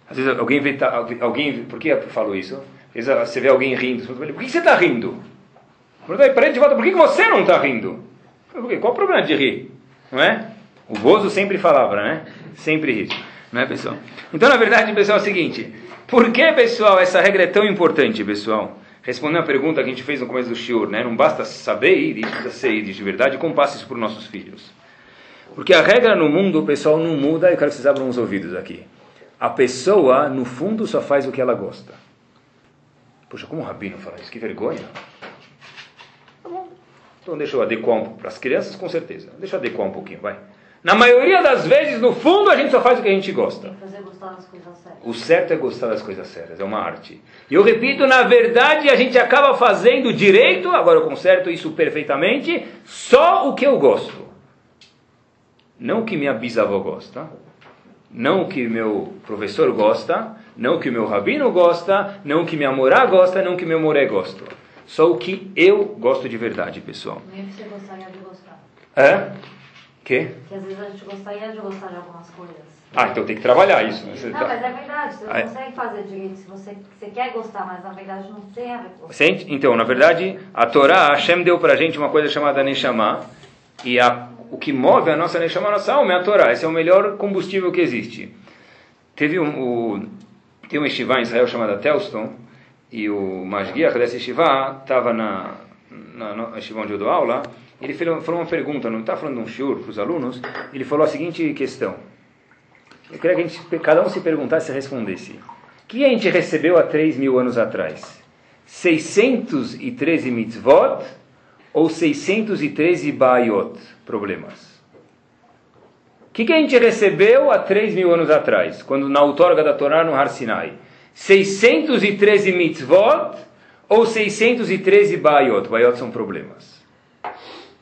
Às vezes alguém vê, tá, alguém, por que eu falo isso? Às vezes você vê alguém rindo, você fala, por que você está rindo? Para ele de volta, por que você não está rindo? Qual o problema de rir? Não é? O Bozo sempre falava, né? Sempre rir. Não é, pessoal? Então, na verdade, pessoal, é o seguinte. Por que, pessoal, essa regra é tão importante, pessoal? Respondendo a pergunta que a gente fez no começo do shiur, né? Não basta saber ir, precisa ser ir de verdade. Como passa isso para os nossos filhos? Porque a regra no mundo, pessoal, não muda. Eu quero que vocês abram os ouvidos aqui. A pessoa, no fundo, só faz o que ela gosta. Poxa, como o Rabino fala isso? Que vergonha. Tá bom. Então deixa eu adequar um pouco. Para as crianças, com certeza. Deixa eu adequar um pouquinho, vai. Na maioria das vezes, no fundo, a gente só faz o que a gente gosta. O certo é gostar das coisas sérias, é uma arte. E eu repito, na verdade, a gente acaba fazendo direito, agora eu conserto isso perfeitamente, só o que eu gosto. Não o que minha bisavó gosta, não o que meu professor gosta, não o que meu rabino gosta, não o que minha morá gosta, não o que meu moré gosta. Só o que eu gosto de verdade, pessoal. Nem você gostaria de gostar. É? Quê? Que às vezes a gente gostaria de gostar de algumas coisas. Ah, então tem que trabalhar isso. Né? Não, tá... mas é verdade, você não ah, consegue fazer direito se você, você quer gostar, mas na verdade não tem a ver com você. Então, na verdade, a Torá, Hashem deu pra gente uma coisa chamada Neshama, e a, o que move a nossa Neshama, a nossa alma é a Torá. Esse é o melhor combustível que existe. Teve um, o, tem um Yeshiva em Israel chamado Telston, e o Masgiach desse Yeshiva estava na, na, na Yeshiva onde eu dou aula, ele falou uma pergunta, não está falando de um shiur para os alunos, ele falou a seguinte questão. Eu queria que gente, cada um se perguntasse e respondesse. O que a gente recebeu há 3 mil anos atrás? 613 mitzvot ou 613 bayot? Problemas. O que, que a gente recebeu há 3 mil anos atrás, quando na outorga da Torá no Har Sinai? 613 mitzvot ou 613 bayot? Bayot são problemas.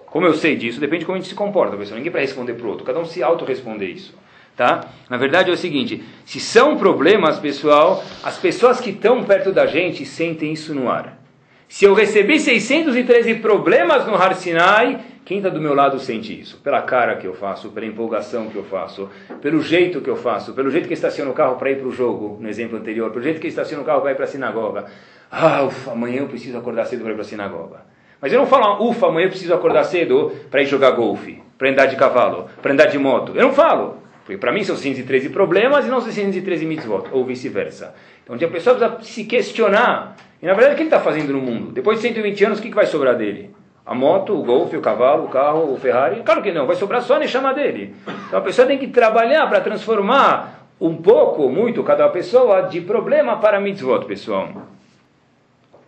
Como eu sei disso, depende de como a gente se comporta, pessoal. Ninguém para responder para o outro, cada um se auto-responder isso. Tá? Na verdade é o seguinte: se são problemas, pessoal, as pessoas que estão perto da gente sentem isso no ar. Se eu recebi 613 problemas no Har Sinai, quem está do meu lado sente isso? Pela cara que eu faço, pela empolgação que eu faço, pelo jeito que eu faço, pelo jeito que estaciono o carro para ir para o jogo, no exemplo anterior, pelo jeito que estaciono o carro para ir para a sinagoga. Ah, ufa, amanhã eu preciso acordar cedo para ir para a sinagoga. Mas eu não falo, ufa, amanhã eu preciso acordar cedo para ir jogar golfe, para andar de cavalo, para andar de moto. Eu não falo. Porque para mim são 613 problemas e não são 613 mitzvot, ou vice-versa. Então a pessoa precisa se questionar. E na verdade o que ele está fazendo no mundo? Depois de 120 anos, o que, que vai sobrar dele? A moto, o golfe, o cavalo, o carro, o Ferrari? Claro que não, vai sobrar só a chama dele. Então a pessoa tem que trabalhar para transformar um pouco, muito, cada pessoa, de problema para mitzvot, pessoal.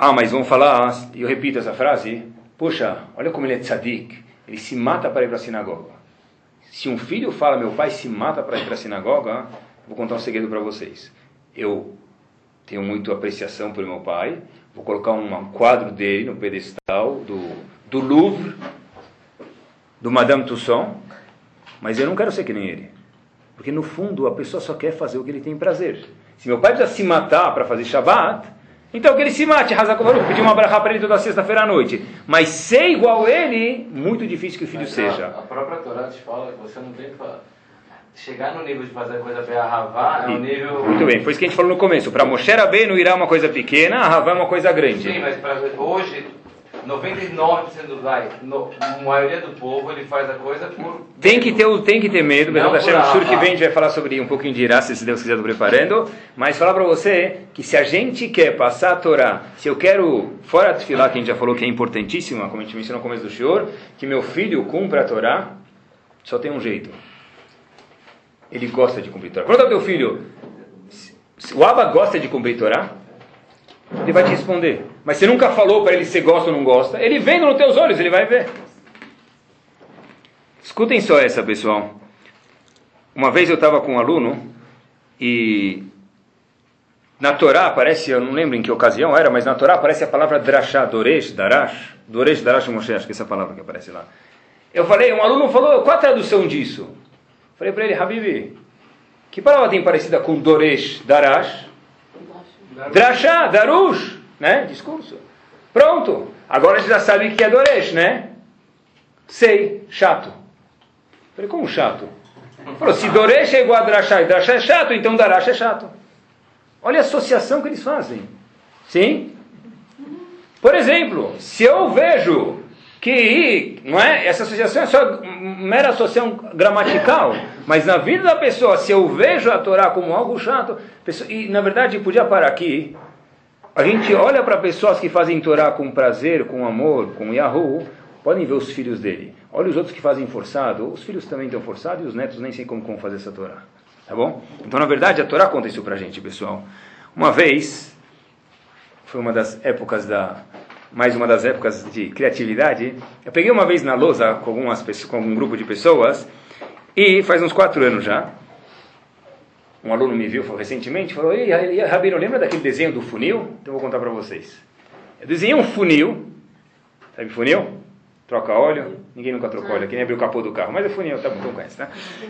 Ah, mas vamos falar, eu repito essa frase, puxa, olha como ele é tzadik, ele se mata para ir para a sinagoga. Se um filho fala, meu pai se mata para ir para a sinagoga, vou contar um segredo para vocês. Eu tenho muita apreciação por meu pai, vou colocar um quadro dele no pedestal do, do Louvre, do Madame Tussauds, mas eu não quero ser que nem ele. Porque no fundo a pessoa só quer fazer o que ele tem prazer. Se meu pai precisa se matar para fazer Shabbat, então que ele se mate, Hazakovaru, pedir uma brachá para ele toda sexta-feira à noite. Mas ser igual ele, muito difícil que o filho Mas seja. A, a própria Torá te fala que você não tem que chegar no nível de fazer a coisa para Havá, é um nível. Muito bem, foi isso que a gente falou no começo. Para Moshe Rabbeinu irá uma coisa pequena, a Havá é uma coisa grande. Sim, mas pra, hoje, 99% do vai, no, a maioria do povo, ele faz a coisa por. Tem que ter, o- tem que ter medo, Hashem, no shur que vem a gente vai falar sobre um pouquinho de Irá, se Deus quiser, estou preparando. Mas falar para você que se a gente quer passar a Torá, se eu quero, fora a Tfilá, que a gente já falou que é importantíssima, como a gente mencionou no começo do Shior, que meu filho cumpra a Torá, só tem um jeito. Ele gosta de cumprir a Torá. Pergunta ao teu filho, o Abba gosta de cumprir a Torá? Ele vai te responder. Mas você nunca falou para ele se gosta ou não gosta. Ele vendo nos teus olhos, ele vai ver. Escutem só essa, pessoal. Uma vez eu estava com um aluno e na Torá aparece, eu não lembro em que ocasião era, mas na Torá aparece a palavra drashá, doresh, darash, doresh, darash, Moshe, acho que é essa palavra que aparece lá. Eu falei, um aluno falou, qual a tradução disso? Falei para ele, Habibi, que palavra tem parecida com doresh, darash? Drashá, darush, né? Discurso. Pronto. Agora gente já sabe o que é doresh, né? Sei, chato. Falei, como chato? Falou, se doresh é igual a drashá e drashá é chato, então darash é chato. Olha a associação que eles fazem. Sim? Por exemplo, se eu vejo que não é, essa associação é só mera associação gramatical, mas na vida da pessoa, se eu vejo a Torá como algo chato, pessoa- e na verdade podia parar aqui, a gente olha para pessoas que fazem Torá com prazer, com amor, com Yahoo, podem ver os filhos dele. Olha os outros que fazem forçado, os filhos também estão forçados e os netos nem sei como, como fazer essa Torá. Tá bom? Então, na verdade, a Torá conta isso pra gente, pessoal. Uma vez, foi uma das épocas da mais uma das épocas de criatividade. Eu peguei uma vez na lousa com algumas com um grupo de pessoas e faz uns quatro anos já. Um aluno me viu recentemente, falou: "Ei, Rabino, lembra daquele desenho do funil? Então eu vou contar para vocês. Eu desenhei um funil, sabe funil? Troca óleo, ninguém nunca trocou óleo, aqui nem abriu o capô do carro, mas é funil, tá bom, conhece, tá?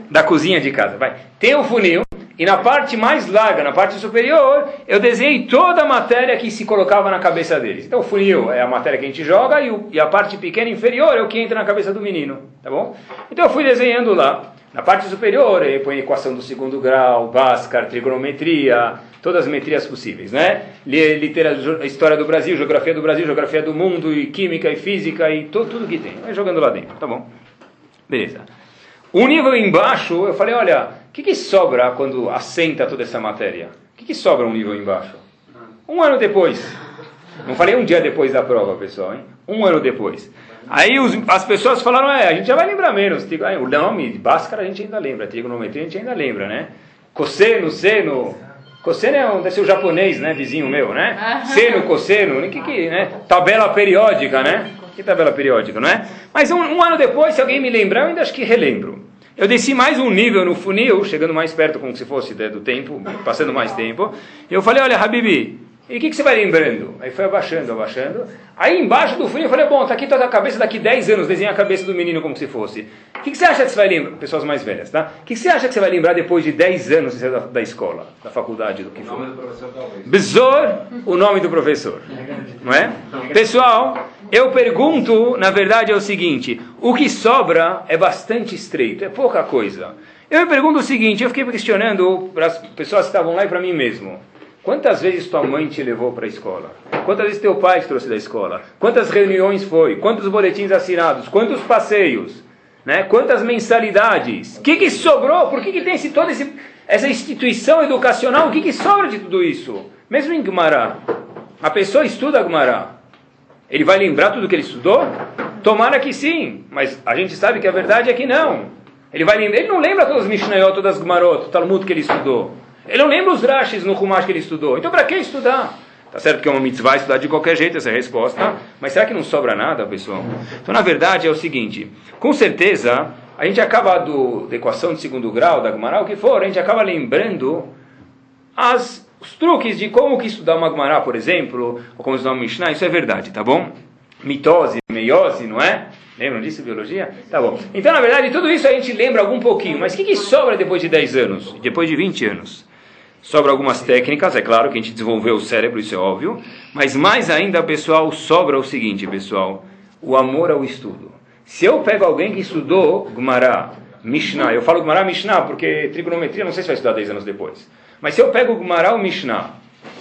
Da cozinha de casa, vai. Tem o funil, e na parte mais larga, na parte superior, eu desenhei toda a matéria que se colocava na cabeça deles. Então o funil é a matéria que a gente joga, e, o, e a parte pequena inferior é o que entra na cabeça do menino, tá bom? Então eu fui desenhando lá. Na parte superior, eu põe equação do segundo grau, Bhaskar, trigonometria, todas as metrias possíveis, né? Li- Literatura, história do Brasil, geografia do Brasil, geografia do mundo, e química e física e to, tudo que tem. Vai jogando lá dentro, tá bom? Beleza. O nível embaixo, eu falei, olha, que, que sobra quando assenta toda essa matéria? O que, que sobra um nível embaixo? Um ano depois. Não falei um dia depois da prova, pessoal, hein? Um ano depois. Aí os- as pessoas falaram, é, a gente já vai lembrar menos. Aí, O nome de Bhaskara a gente ainda lembra, trigonometria a gente ainda lembra, né? Cosseno, seno. Cosseno é um, deve ser o japonês, né? Vizinho meu, né? Seno, cosseno, que, que, né? Tabela periódica, né? Que tabela periódica, não é? Mas um, um ano depois, se alguém me lembrar, eu ainda acho que relembro. Eu desci mais um nível no funil, chegando mais perto, como se fosse né, do tempo, passando mais tempo. E eu falei, olha, Habibi, e o que, que você vai lembrando? Aí foi abaixando, abaixando. Aí embaixo do funil eu falei, bom, tá aqui toda a cabeça, daqui 10 anos, desenha a cabeça do menino como se fosse. O que, que você acha que você vai lembrar? Pessoas mais velhas, tá? O que, que você acha que você vai lembrar depois de 10 anos de da, da escola, da faculdade, do que O for? nome do professor talvez. Besor, o nome do professor. Não é? Pessoal, eu pergunto, na verdade é o seguinte: o que sobra é bastante estreito, é pouca coisa. Eu pergunto o seguinte: eu fiquei questionando para as pessoas que estavam lá e para mim mesmo. Quantas vezes tua mãe te levou para a escola? Quantas vezes teu pai te trouxe da escola? Quantas reuniões foi? Quantos boletins assinados? Quantos passeios? Né? Quantas mensalidades? O que, que sobrou? Por que, que tem esse, toda esse, essa instituição educacional? O que, que sobra de tudo isso? Mesmo em Gumará, a pessoa estuda Gumará. Ele vai lembrar tudo que ele estudou? Tomara que sim, mas a gente sabe que a verdade é que não. Ele, vai, ele não lembra todas as Mishnayot, todas as Gemarot, o Talmud que ele estudou. Ele não lembra os Rashis no Humash que ele estudou. Então para que estudar? Tá certo que é uma mitzvah estudar de qualquer jeito essa é a resposta, mas será que não sobra nada, pessoal? Então, na verdade, é o seguinte: com certeza, a gente acaba do, da equação de segundo grau, da Gemara, o que for, a gente acaba lembrando as, os truques de como que estudar uma Gemara, por exemplo, ou como estudar uma Mishnah, isso é verdade, tá bom? Mitose, meiose, não é? Lembram disso, biologia? Tá bom. Então, na verdade, tudo isso a gente lembra algum pouquinho, mas o que, que sobra depois de 10 anos? Depois de 20 anos? Sobra algumas técnicas, é claro que a gente desenvolveu o cérebro, isso é óbvio. Mas mais ainda, pessoal, sobra o seguinte, pessoal: o amor ao estudo. Se eu pego alguém que estudou Gumará, Mishnah, eu falo Gumará, Mishnah, porque trigonometria não sei se vai estudar 10 anos depois. Mas se eu pego Gumará ou Mishnah,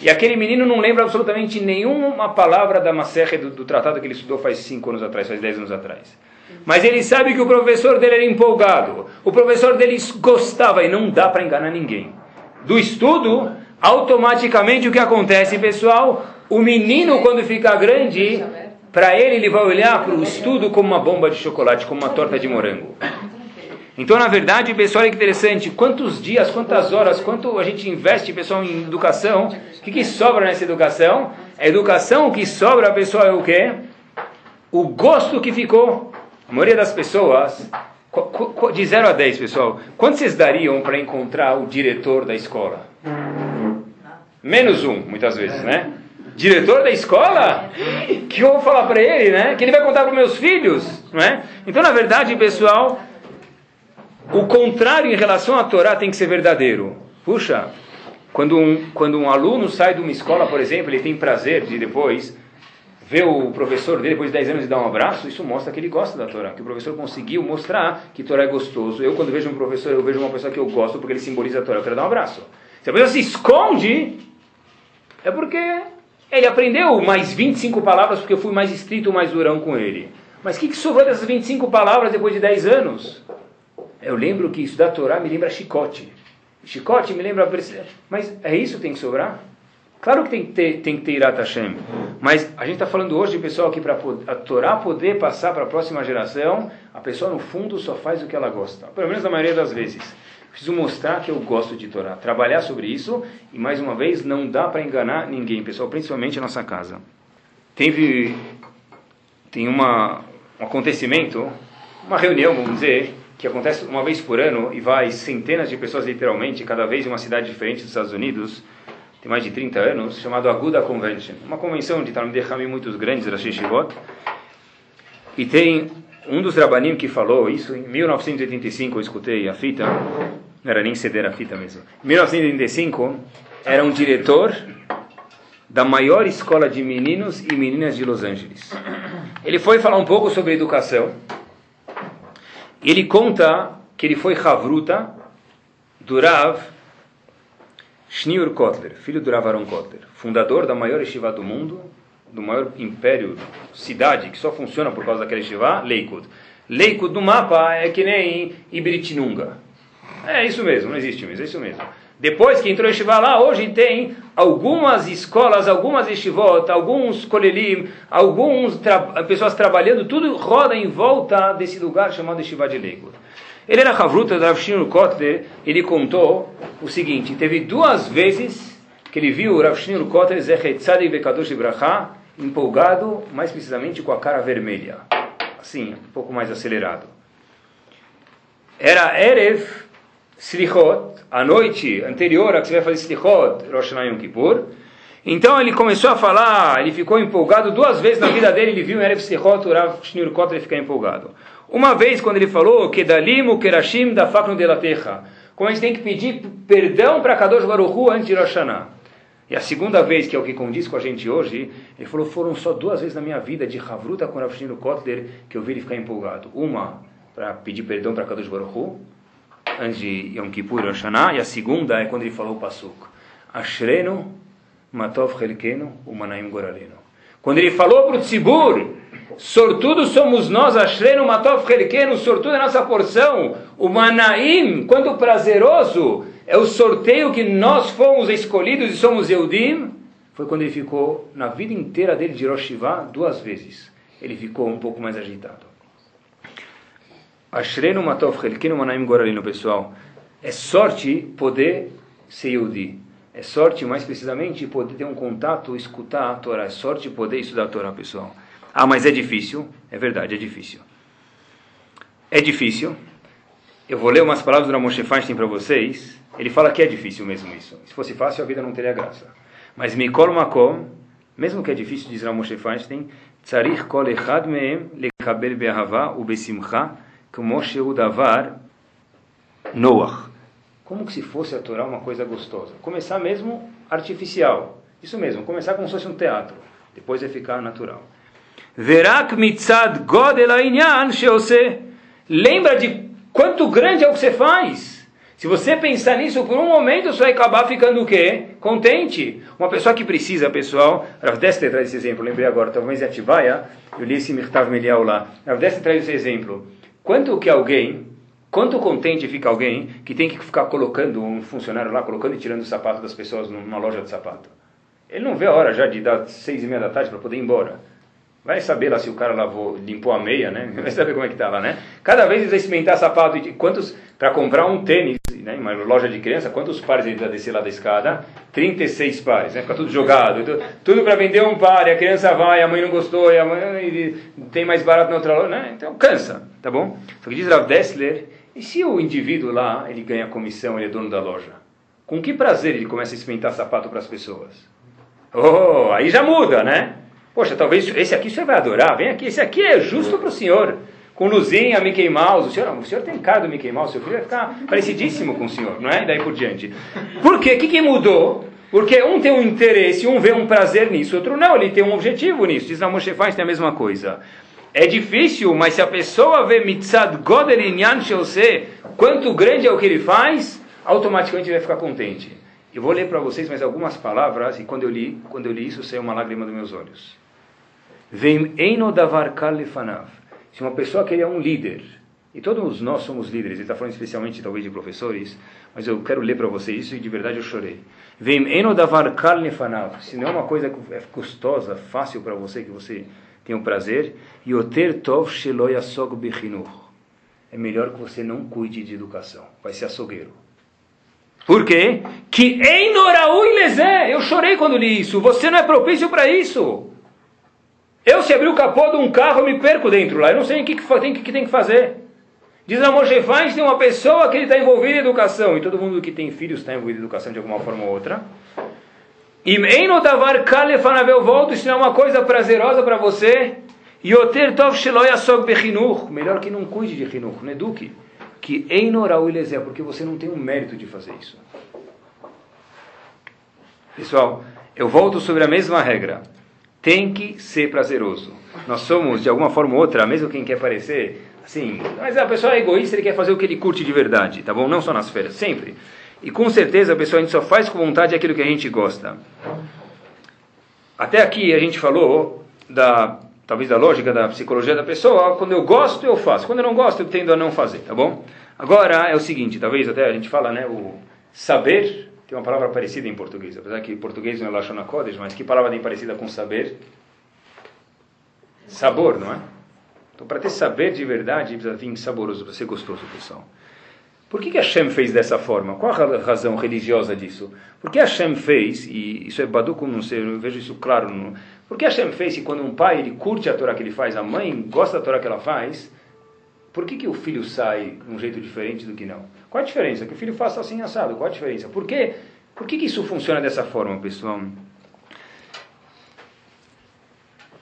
e aquele menino não lembra absolutamente nenhuma palavra da Maserre do, do, tratado que ele estudou faz 5 anos atrás, faz 10 anos atrás. Mas ele sabe que o professor dele era empolgado, o professor dele gostava, e não dá para enganar ninguém do estudo, automaticamente o que acontece, pessoal? O menino, quando ficar grande, para ele, ele vai olhar para o estudo como uma bomba de chocolate, como uma torta de morango. Então, na verdade, pessoal, é interessante. Quantos dias, quantas horas, quanto a gente investe, pessoal, em educação? O que, que sobra nessa educação? A educação que sobra, pessoal, é o quê? O gosto que ficou. A maioria das pessoas de 0 a 10, pessoal, quanto vocês dariam para encontrar o diretor da escola? Menos um, muitas vezes, né? Diretor da escola? Que eu vou falar para ele, né? Que ele vai contar para meus filhos, não é? Então, na verdade, pessoal, o contrário em relação à Torá tem que ser verdadeiro. Puxa, quando um, quando um aluno sai de uma escola, por exemplo, ele tem prazer de depois ver o professor dele depois de 10 anos e dar um abraço, isso mostra que ele gosta da Torá, que o professor conseguiu mostrar que Torá é gostoso. Eu, quando vejo um professor, eu vejo uma pessoa que eu gosto porque ele simboliza a Torá, eu quero dar um abraço. Se a pessoa se esconde, é porque ele aprendeu mais 25 palavras porque eu fui mais estrito, mais durão com ele. Mas o que, que sobrou dessas 25 palavras depois de 10 anos? Eu lembro que estudar Torá me lembra chicote. Chicote me lembra... Mas é isso que tem que sobrar? Claro que tem que ter, tem que ter Irat Hashem, mas a gente está falando hoje, pessoal, que para a Torá poder passar para a próxima geração, a pessoa no fundo só faz o que ela gosta, pelo menos na maioria das vezes. Preciso mostrar que eu gosto de Torá, trabalhar sobre isso e mais uma vez não dá para enganar ninguém, pessoal, principalmente a nossa casa. Teve tem uma um acontecimento, uma reunião, vamos dizer, que acontece uma vez por ano e vai centenas de pessoas literalmente, cada vez em uma cidade diferente dos Estados Unidos tem mais de 30 anos, chamado Aguda Convention. Uma convenção de Talmud Hamim muito grandes, da Shishivot. E tem um dos Rabanim que falou isso, em 1985 eu escutei a fita, não era nem ceder a fita mesmo. Em 1985, era um diretor da maior escola de meninos e meninas de Los Angeles. Ele foi falar um pouco sobre educação. Ele conta que ele foi Havruta do Rav Kotler, filho do Ravaron Kotler, fundador da maior yeshiva do mundo, do maior império, cidade que só funciona por causa daquela yeshiva, Leikud. Leikud no mapa é que nem Ibiritinunga. É isso mesmo, não existe mesmo, é isso mesmo. Depois que entrou yeshiva lá, hoje tem algumas escolas, algumas yeshivot, alguns kolelim, algumas tra pessoas trabalhando, tudo roda em volta desse lugar chamado yeshiva de Leikud. Ele era Havruta da Kotler, ele contou o seguinte, teve duas vezes que ele viu o Rav Kotler Zechet Tzadik Bekadosh Ibrahá empolgado, mais precisamente com a cara vermelha, assim, um pouco mais acelerado. Era Erev Slichot, a noite anterior a que você vai fazer Slichot, Rosh Hashanah Yom Kippur, então ele começou a falar, ele ficou empolgado duas vezes na vida dele, ele viu o Erev Slichot, o Rav Shinur Kotler ficar empolgado. Uma vez, quando ele falou que Dalimu Kerashim da Faknu de Latecha, como a gente tem que pedir perdão para Kadosh Baruchu antes de Rosh Hashanah. E a segunda vez, que é o que condiz com a gente hoje, ele falou: foram só duas vezes na minha vida de Havruta com Rafshino Kotler que eu vi ele ficar empolgado. Uma, para pedir perdão para Kadosh Baruchu antes de Yom Kippur e Rosh Hashanah, e a segunda é quando ele falou o Pasuk: Ashrenu Matov Helkenu Umanaim Goralenu. Quando ele falou para o Tzibur, sortudo somos nós, Ashrenu Matov Helkenu, sortudo é nossa porção, o Manaim, quanto prazeroso é o sorteio que nós fomos escolhidos e somos Eudim, foi quando ele ficou, na vida inteira dele de Rosh duas vezes. Ele ficou um pouco mais agitado. Ashrenu matov chelkinu manaim goralino, pessoal. É sorte poder ser Yehudi. É sorte, mais precisamente, poder ter um contato, escutar a Torá. É sorte poder estudar a Torá, pessoal. Ah, mas é difícil. É verdade, é difícil. É difícil. Eu vou ler umas palavras do Ramoshe Feinstein para vocês. Ele fala que é difícil mesmo isso. Se fosse fácil, a vida não teria graça. Mas Mikol Makom, mesmo que é difícil, diz Ramoshe Feinstein, Tzarich kol echad mehem lekabel be'ahava ubesimcha como sheu davar Noach. Como que se fosse a Torá uma coisa gostosa. Começar mesmo artificial. Isso mesmo, começar como se fosse um teatro. Depois vai ficar natural. Verak mitzad godel ha'inyan sheose. Lembra de quanto grande é o que você faz. Se você pensar nisso por um momento, você vai acabar ficando o quê? Contente. Uma pessoa que precisa, pessoal, Rav Dester traz esse exemplo, lembrei agora, talvez em Atibaia, eu li esse Mirtav Melial lá. Rav Dester traz esse exemplo. Quanto que alguém, quanto contente fica alguém que tem que ficar colocando um funcionário lá, colocando e tirando o sapato das pessoas numa loja de sapato? Ele não vê a hora já de dar seis e meia da tarde para poder ir embora. Vai saber lá se o cara lavou, limpou a meia, né? Vai saber como é que tá lá, né? Cada vez ele vai experimentar sapato e quantos para comprar um tênis, né? Uma loja de criança, quantos pares ele vai descer lá da escada? 36 pares, né? Fica tudo jogado, tudo, tudo para vender um par, e a criança vai, a mãe não gostou, e a mãe tem mais barato na outra loja, né? Então cansa, tá bom? Só que diz Rav Dessler, e se o indivíduo lá, ele ganha comissão, ele é dono da loja? Com que prazer ele começa a experimentar sapato para as pessoas? Oh, aí já muda, né? Poxa, talvez esse aqui o senhor vai adorar. Vem aqui, esse aqui é justo para o senhor. Com luzinha, Mickey Mouse. O senhor, o senhor tem cara do Mickey Mouse, seu filho vai ficar parecidíssimo com o senhor, não é? E daí por diante. Por quê? O que, que mudou? Porque um tem um interesse, um vê um prazer nisso, outro não, ele tem um objetivo nisso. Diz na Moshe tem a mesma coisa. É difícil, mas se a pessoa vê mitzad godel inyan quanto grande é o que ele faz, automaticamente vai ficar contente. Eu vou ler para vocês mais algumas palavras e quando eu li, quando eu li isso, saiu uma lágrima dos meus olhos. Vem eino davar kalifanav. Se uma pessoa que é um líder, e todos nós somos líderes, ele está falando especialmente talvez de professores, mas eu quero ler para vocês isso e de verdade eu chorei. Vem eno davar kalifanav. Se não é uma coisa é custosa, fácil para você, que você tem o um prazer, yoter tov shelo yasog bichinuch. É melhor que você não cuide de educação, vai ser açougueiro. Por quê? Que em Lezé, eu chorei quando li isso, você não é propício para isso. Eu, se abrir o capô de um carro, eu me perco dentro lá. Eu não sei o que, que, tem, que, tem que fazer. Diz a Moshe tem uma pessoa que está envolvida em educação. E todo mundo que tem filhos está envolvido em educação de alguma forma ou outra. E eu volto, isso não é uma coisa prazerosa para você. Yoter tov asog bechinuch. Melhor que não cuide de chinuch, não eduque. Que einoraú é porque você não tem o mérito de fazer isso. Pessoal, eu volto sobre a mesma regra tem que ser prazeroso. Nós somos, de alguma forma ou outra, mesmo quem quer parecer, assim, mas a pessoa é egoísta, ele quer fazer o que ele curte de verdade, tá bom? Não só nas férias, sempre. E com certeza a pessoa a gente só faz com vontade aquilo que a gente gosta. Até aqui a gente falou da talvez da lógica da psicologia da pessoa, quando eu gosto eu faço, quando eu não gosto eu tendo a não fazer, tá bom? Agora é o seguinte, talvez até a gente fala, né, o saber tem uma palavra parecida em português, apesar que português não é Lashon Kodesh, mas que palavra tem parecida com saber? Sabor, não é? Então, para ter saber de verdade, precisa vir saboroso, para ser gostoso, pessoal. Por que, que Hashem fez dessa forma? Qual a razão religiosa disso? Por que Hashem fez, e isso é Baduco, não sei, eu vejo isso claro, não, por que Hashem fez que quando um pai ele curte a Torá que ele faz, a mãe gosta da Torá que ela faz, por que, que o filho sai de um jeito diferente do que não? Qual a diferença? Que o filho faça assim assado. Qual a diferença? Por quê? Por que, que isso funciona dessa forma, pessoal?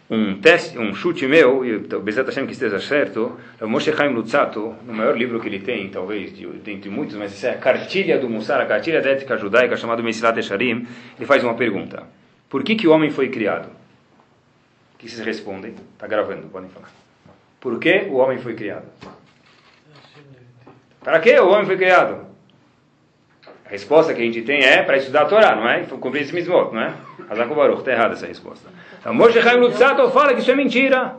Um teste, um chute meu, e Bezat Hashem que esteja certo, é o Moshe Chaim Lutzato, no maior livro que ele tem, talvez, de, dentre muitos, mas essa é a cartilha do Mussar, a cartilha da ética judaica, chamada Mesilat Esharim, ele faz uma pergunta. Por que, que o homem foi criado? O que vocês respondem? Está gravando, podem falar. Por que o homem foi criado? Para que o homem foi criado? A resposta que a gente tem é para estudar a Torá, não é? Cumprir esse mismo, não é? Hazak Baruch, está errada essa resposta. Então, Moshe Chaim Lutzato fala que isso é mentira.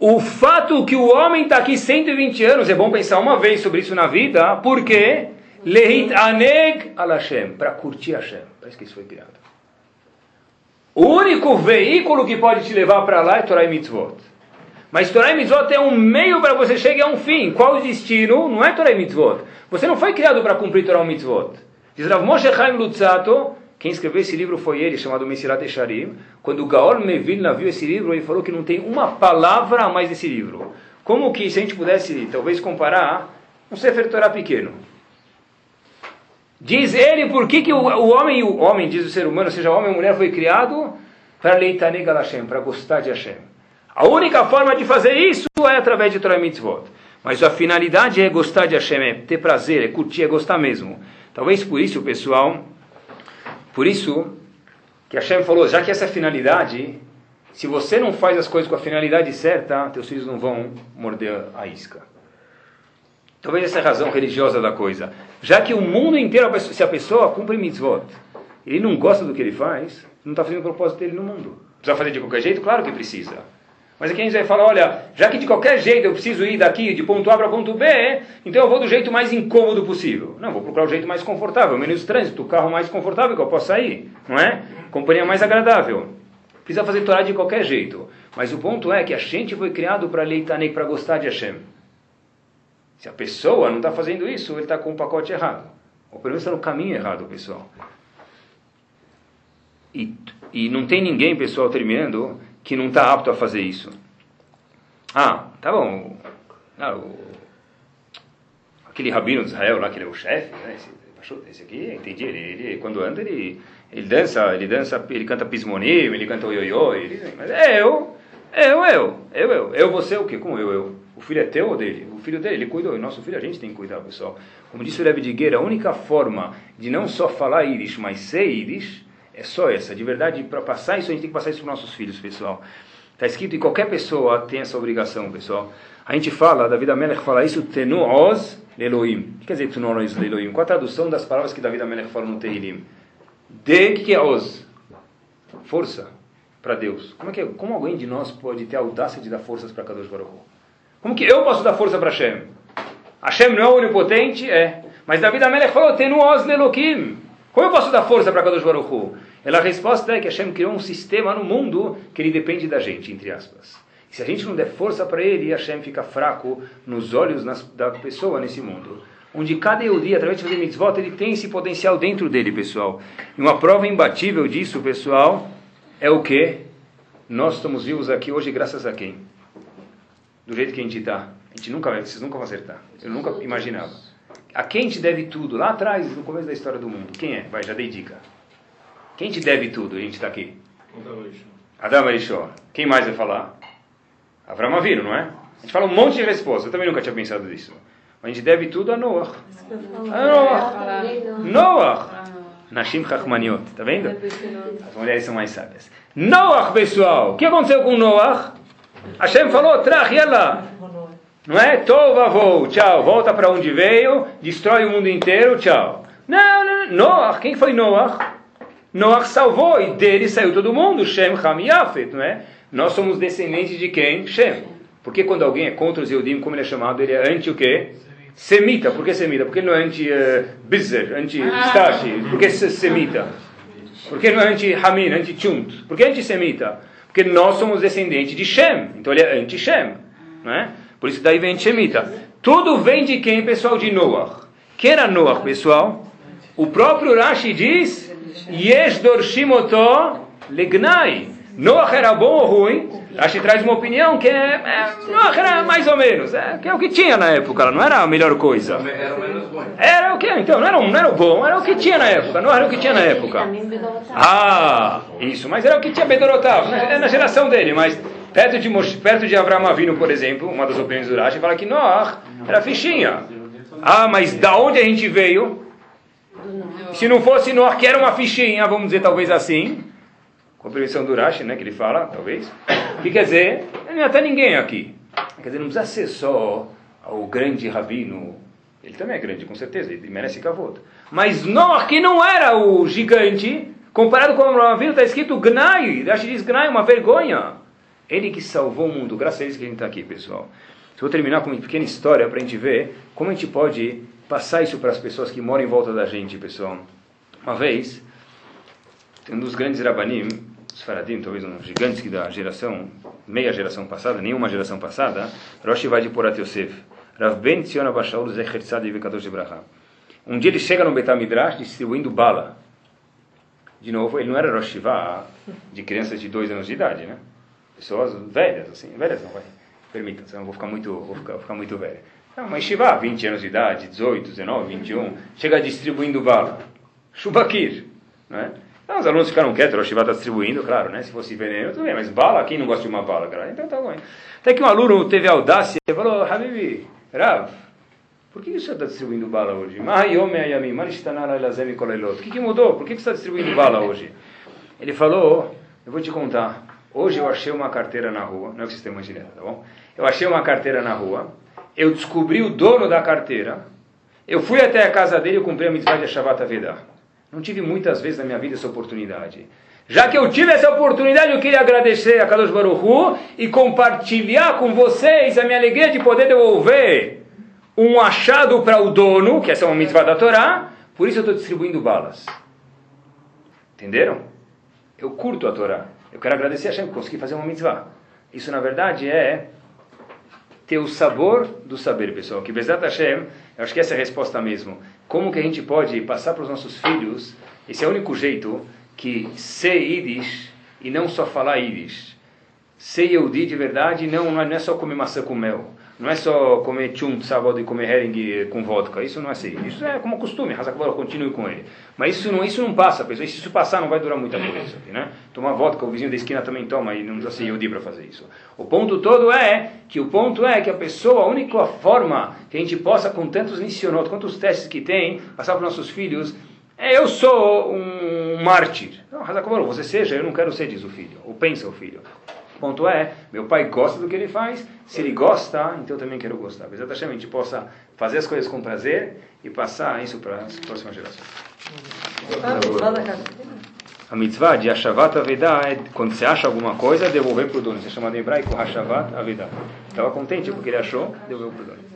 O fato que o homem está aqui 120 anos, é bom pensar uma vez sobre isso na vida, porque Lehit Aneg al Hashem, para curtir Hashem. Isso que isso foi criado. O único veículo que pode te levar para lá é Torá e Mitzvot. Mas Torah e Mitzvot é um meio para você chegar a um fim. Qual o destino? Não é Torah e Mitzvot. Você não foi criado para cumprir Torah e Mitzvot. Diz Rav Moshe Chaim Lutzato, quem escreveu esse livro foi ele, chamado Mesirat Esharim. Quando o Gaol Mevilna viu esse livro, ele falou que não tem uma palavra a mais desse livro. Como que, se a gente pudesse, talvez, comparar um Sefer Torah pequeno. Diz ele por que, que o, o homem, o homem, diz o ser humano, seja homem ou mulher, foi criado para leitanei Hashem, para gostar de Hashem. A única forma de fazer isso é através de Torah Mitzvot. Mas a finalidade é gostar de Hashem, é ter prazer, é curtir, é gostar mesmo. Talvez por isso, pessoal, por isso que Hashem falou, já que essa é a finalidade, se você não faz as coisas com a finalidade certa, teus filhos não vão morder a isca. Talvez essa é a razão religiosa da coisa. Já que o mundo inteiro, se a pessoa cumpre mitzvot, ele não gosta do que ele faz, não está fazendo o propósito dele no mundo. Precisa fazer de qualquer jeito? Claro que precisa. Mas aqui a gente vai falar, olha, já que de qualquer jeito eu preciso ir daqui de ponto A para ponto B, então eu vou do jeito mais incômodo possível. Não, vou procurar o jeito mais confortável, menos trânsito, o carro mais confortável que eu possa ir, não é? Companhia mais agradável. Precisa fazer Torá de qualquer jeito. Mas o ponto é que a gente foi criado para leitanei, para gostar de Hashem. Se a pessoa não está fazendo isso, ele está com o pacote errado. Ou pelo menos está no caminho errado, pessoal. E, e não tem ninguém, pessoal, terminando, que não está apto a fazer isso. Ah, tá bom. Ah, o, aquele rabino de Israel lá, que ele é o chefe, né? esse, esse aqui, entendi, ele, ele, quando anda, ele, ele dança, ele dança, ele canta pismonim, ele canta oioiô, ele, mas é eu, eu, eu, eu, eu, eu, você o quê? Como eu, eu? O filho é teu ou dele? O filho dele, ele cuidou. E nosso filho a gente tem que cuidar, pessoal. Como disse o Rebbe de a única forma de não só falar íris, mas ser íris, é só essa. De verdade, para passar isso, a gente tem que passar isso para os nossos filhos, pessoal. Está escrito e qualquer pessoa tem essa obrigação, pessoal. A gente fala, David Amelech fala isso, Tenu Oz Elohim. O que quer dizer Tenu Oz Elohim? Qual a tradução das palavras que David Amelech fala no Tehilim? É Oz? Força para Deus. Como, é que, como alguém de nós pode ter a audácia de dar forças para Kadosh Baruch Como que eu posso dar força para Hashem? Hashem não é onipotente? É. Mas David Amelech falou, Tenu Oz Elohim. Como eu posso dar força para Kadosh Baruch Hu? a resposta é que Hashem criou um sistema no mundo que ele depende da gente, entre aspas. E se a gente não der força para ele, Hashem fica fraco nos olhos nas, da pessoa nesse mundo. Onde cada dia, através de fazer mitzvot, ele tem esse potencial dentro dele, pessoal. E uma prova imbatível disso, pessoal, é o que? Nós estamos vivos aqui hoje graças a quem? Do jeito que a gente está. A gente nunca, vocês nunca vão acertar. Eu nunca imaginava. A quem te deve tudo? Lá atrás, no começo da história do mundo. Quem é? Vai, já dei dica. Quem te deve tudo? A gente está aqui. Adão Arishon. Quem mais vai falar? Avram Avinu, não é? A gente fala um monte de respostas. Eu também nunca tinha pensado nisso. A gente deve tudo a Noah. A Noah. Noah. Nashim Chachmaniot. Está vendo? As mulheres são mais sábias. Noah, pessoal. O que aconteceu com Noah? Hashem falou, trach, ela. Não é? Tovavou, tchau, volta para onde veio, destrói o mundo inteiro, tchau. Não, não, não. Noah, quem foi Noah? Noah salvou e dele saiu todo mundo, Shem, Ham e Yafet, não é? Nós somos descendentes de quem? Shem. Porque quando alguém é contra os Eudim, como ele é chamado, ele é anti o quê? Semita. Por que semita? Porque ele não é anti-bizer, uh, anti-pistache. Por que semita? Porque ele não é anti-hamin, anti-chunt. Por que anti-semita? Porque nós somos descendentes de Shem. Então ele é anti-Shem. Não é? Por isso daí vem Shemita. Tudo vem de quem, pessoal? De Noah. Quem era Noah, pessoal? O próprio Rashi diz: Yesh dorshimoto legnai. Noah era bom ou ruim? Rashi traz uma opinião que é, é Noah era mais ou menos, é, que é o que tinha na época, não era a melhor coisa. Era o menos bom. Era o que? Então, não era, não era o bom, era o que tinha na época, não era o que tinha na época. Ah, isso, mas era o que tinha Bedorotav, na, na geração dele, mas Perto de, perto de Avraham Avinu, por exemplo, uma das opiniões do Rashi, fala que Noah era fichinha. Ah, mas da onde a gente veio? Se não fosse Noah, que era uma fichinha, vamos dizer talvez assim, com a permissão do Rashi, né, que ele fala, talvez. O que quer dizer? Não é até ninguém aqui. Quer dizer, não precisa ser só o grande rabino. Ele também é grande, com certeza, ele merece cavoto. Mas Noah, que não era o gigante, comparado com Avraham Avinu, está escrito Gnai. Rashi diz Gnai, uma vergonha. Ele que salvou o mundo, graças a ele que a gente está aqui, pessoal. Vou terminar com uma pequena história para a gente ver como a gente pode passar isso para as pessoas que moram em volta da gente, pessoal. Uma vez, um dos grandes rabanim, os faradim, talvez um dos gigantes da geração, meia geração passada, nenhuma geração passada, Rosh vai de Porat Yosef. Rav Ben Tzion Abashaul Zecher Tzadi Vekadosh Braha. Um dia ele chega no Betamidrash distribuindo bala. De novo, ele não era Rosh de crianças de dois anos de idade, né? Pessoas velhas, assim, velhas não vai. Permita, senão vou ficar muito, vou ficar, vou ficar muito velho. Não, mas Shiva, 20 anos de idade, 18, 19, 21, chega distribuindo bala. Shubakir, não é? Então, os alunos ficaram quietos, o Shiva está distribuindo, claro, né? Se fosse veneno, tudo bem, mas bala, quem não gosta de uma bala, cara? Então tá bom. Até que um aluno teve audácia e falou, Habibi, Rav, por que você está distribuindo bala hoje? O que, que mudou? Por que você está distribuindo bala hoje? Ele falou, eu vou te contar. Hoje eu achei uma carteira na rua, não é o vocês têm tá bom? Eu achei uma carteira na rua, eu descobri o dono da carteira, eu fui até a casa dele e cumpri a mitzvah de Shabbat Avedah. Não tive muitas vezes na minha vida essa oportunidade. Já que eu tive essa oportunidade, eu queria agradecer a Kadosh Baruch Hu e compartilhar com vocês a minha alegria de poder devolver um achado para o dono, que essa é uma mitzvah da Torá, por isso eu estou distribuindo balas. Entenderam? Eu curto a Torá. Eu quero agradecer a Hashem por conseguir fazer uma mitzvah. Isso, na verdade, é ter o sabor do saber, pessoal. Que Bezat Hashem, eu acho que essa é a resposta mesmo. Como que a gente pode passar para os nossos filhos, esse é o único jeito que ser Yiddish e não só falar Yiddish. Ser Yehudi de verdade não, não é só comer maçã com mel. Não é só comer chum sábado e comer herring com vodka. Isso não é Yiddish. Isso é como costume. Hazakbar continue com ele. Mas isso não, isso não passa, pessoal. Se isso passar, não vai durar muita coisa. Né? Tomar vodka, o vizinho da esquina também toma e não precisa ser Yehudi para fazer isso. O ponto todo é que o ponto é que a pessoa, a única forma que a gente possa, com tantos nicionot, quantos testes que tem, passar para os nossos filhos, é, eu sou um mártir. Não, Hazakomaru, você seja, eu não quero ser, diz o filho. Ou pensa o filho. Ponto é, meu pai gosta do que ele faz, se ele gosta, então eu também quero gostar. Exatamente, a gente possa fazer as coisas com prazer e passar isso para as próximas gerações. A mitzvah de Hashavat Avedá é quando você acha alguma coisa, devolver para o dono. Isso é chamado em hebraico Hashavat Avedá. Estava contente porque ele achou, devolveu para o dono.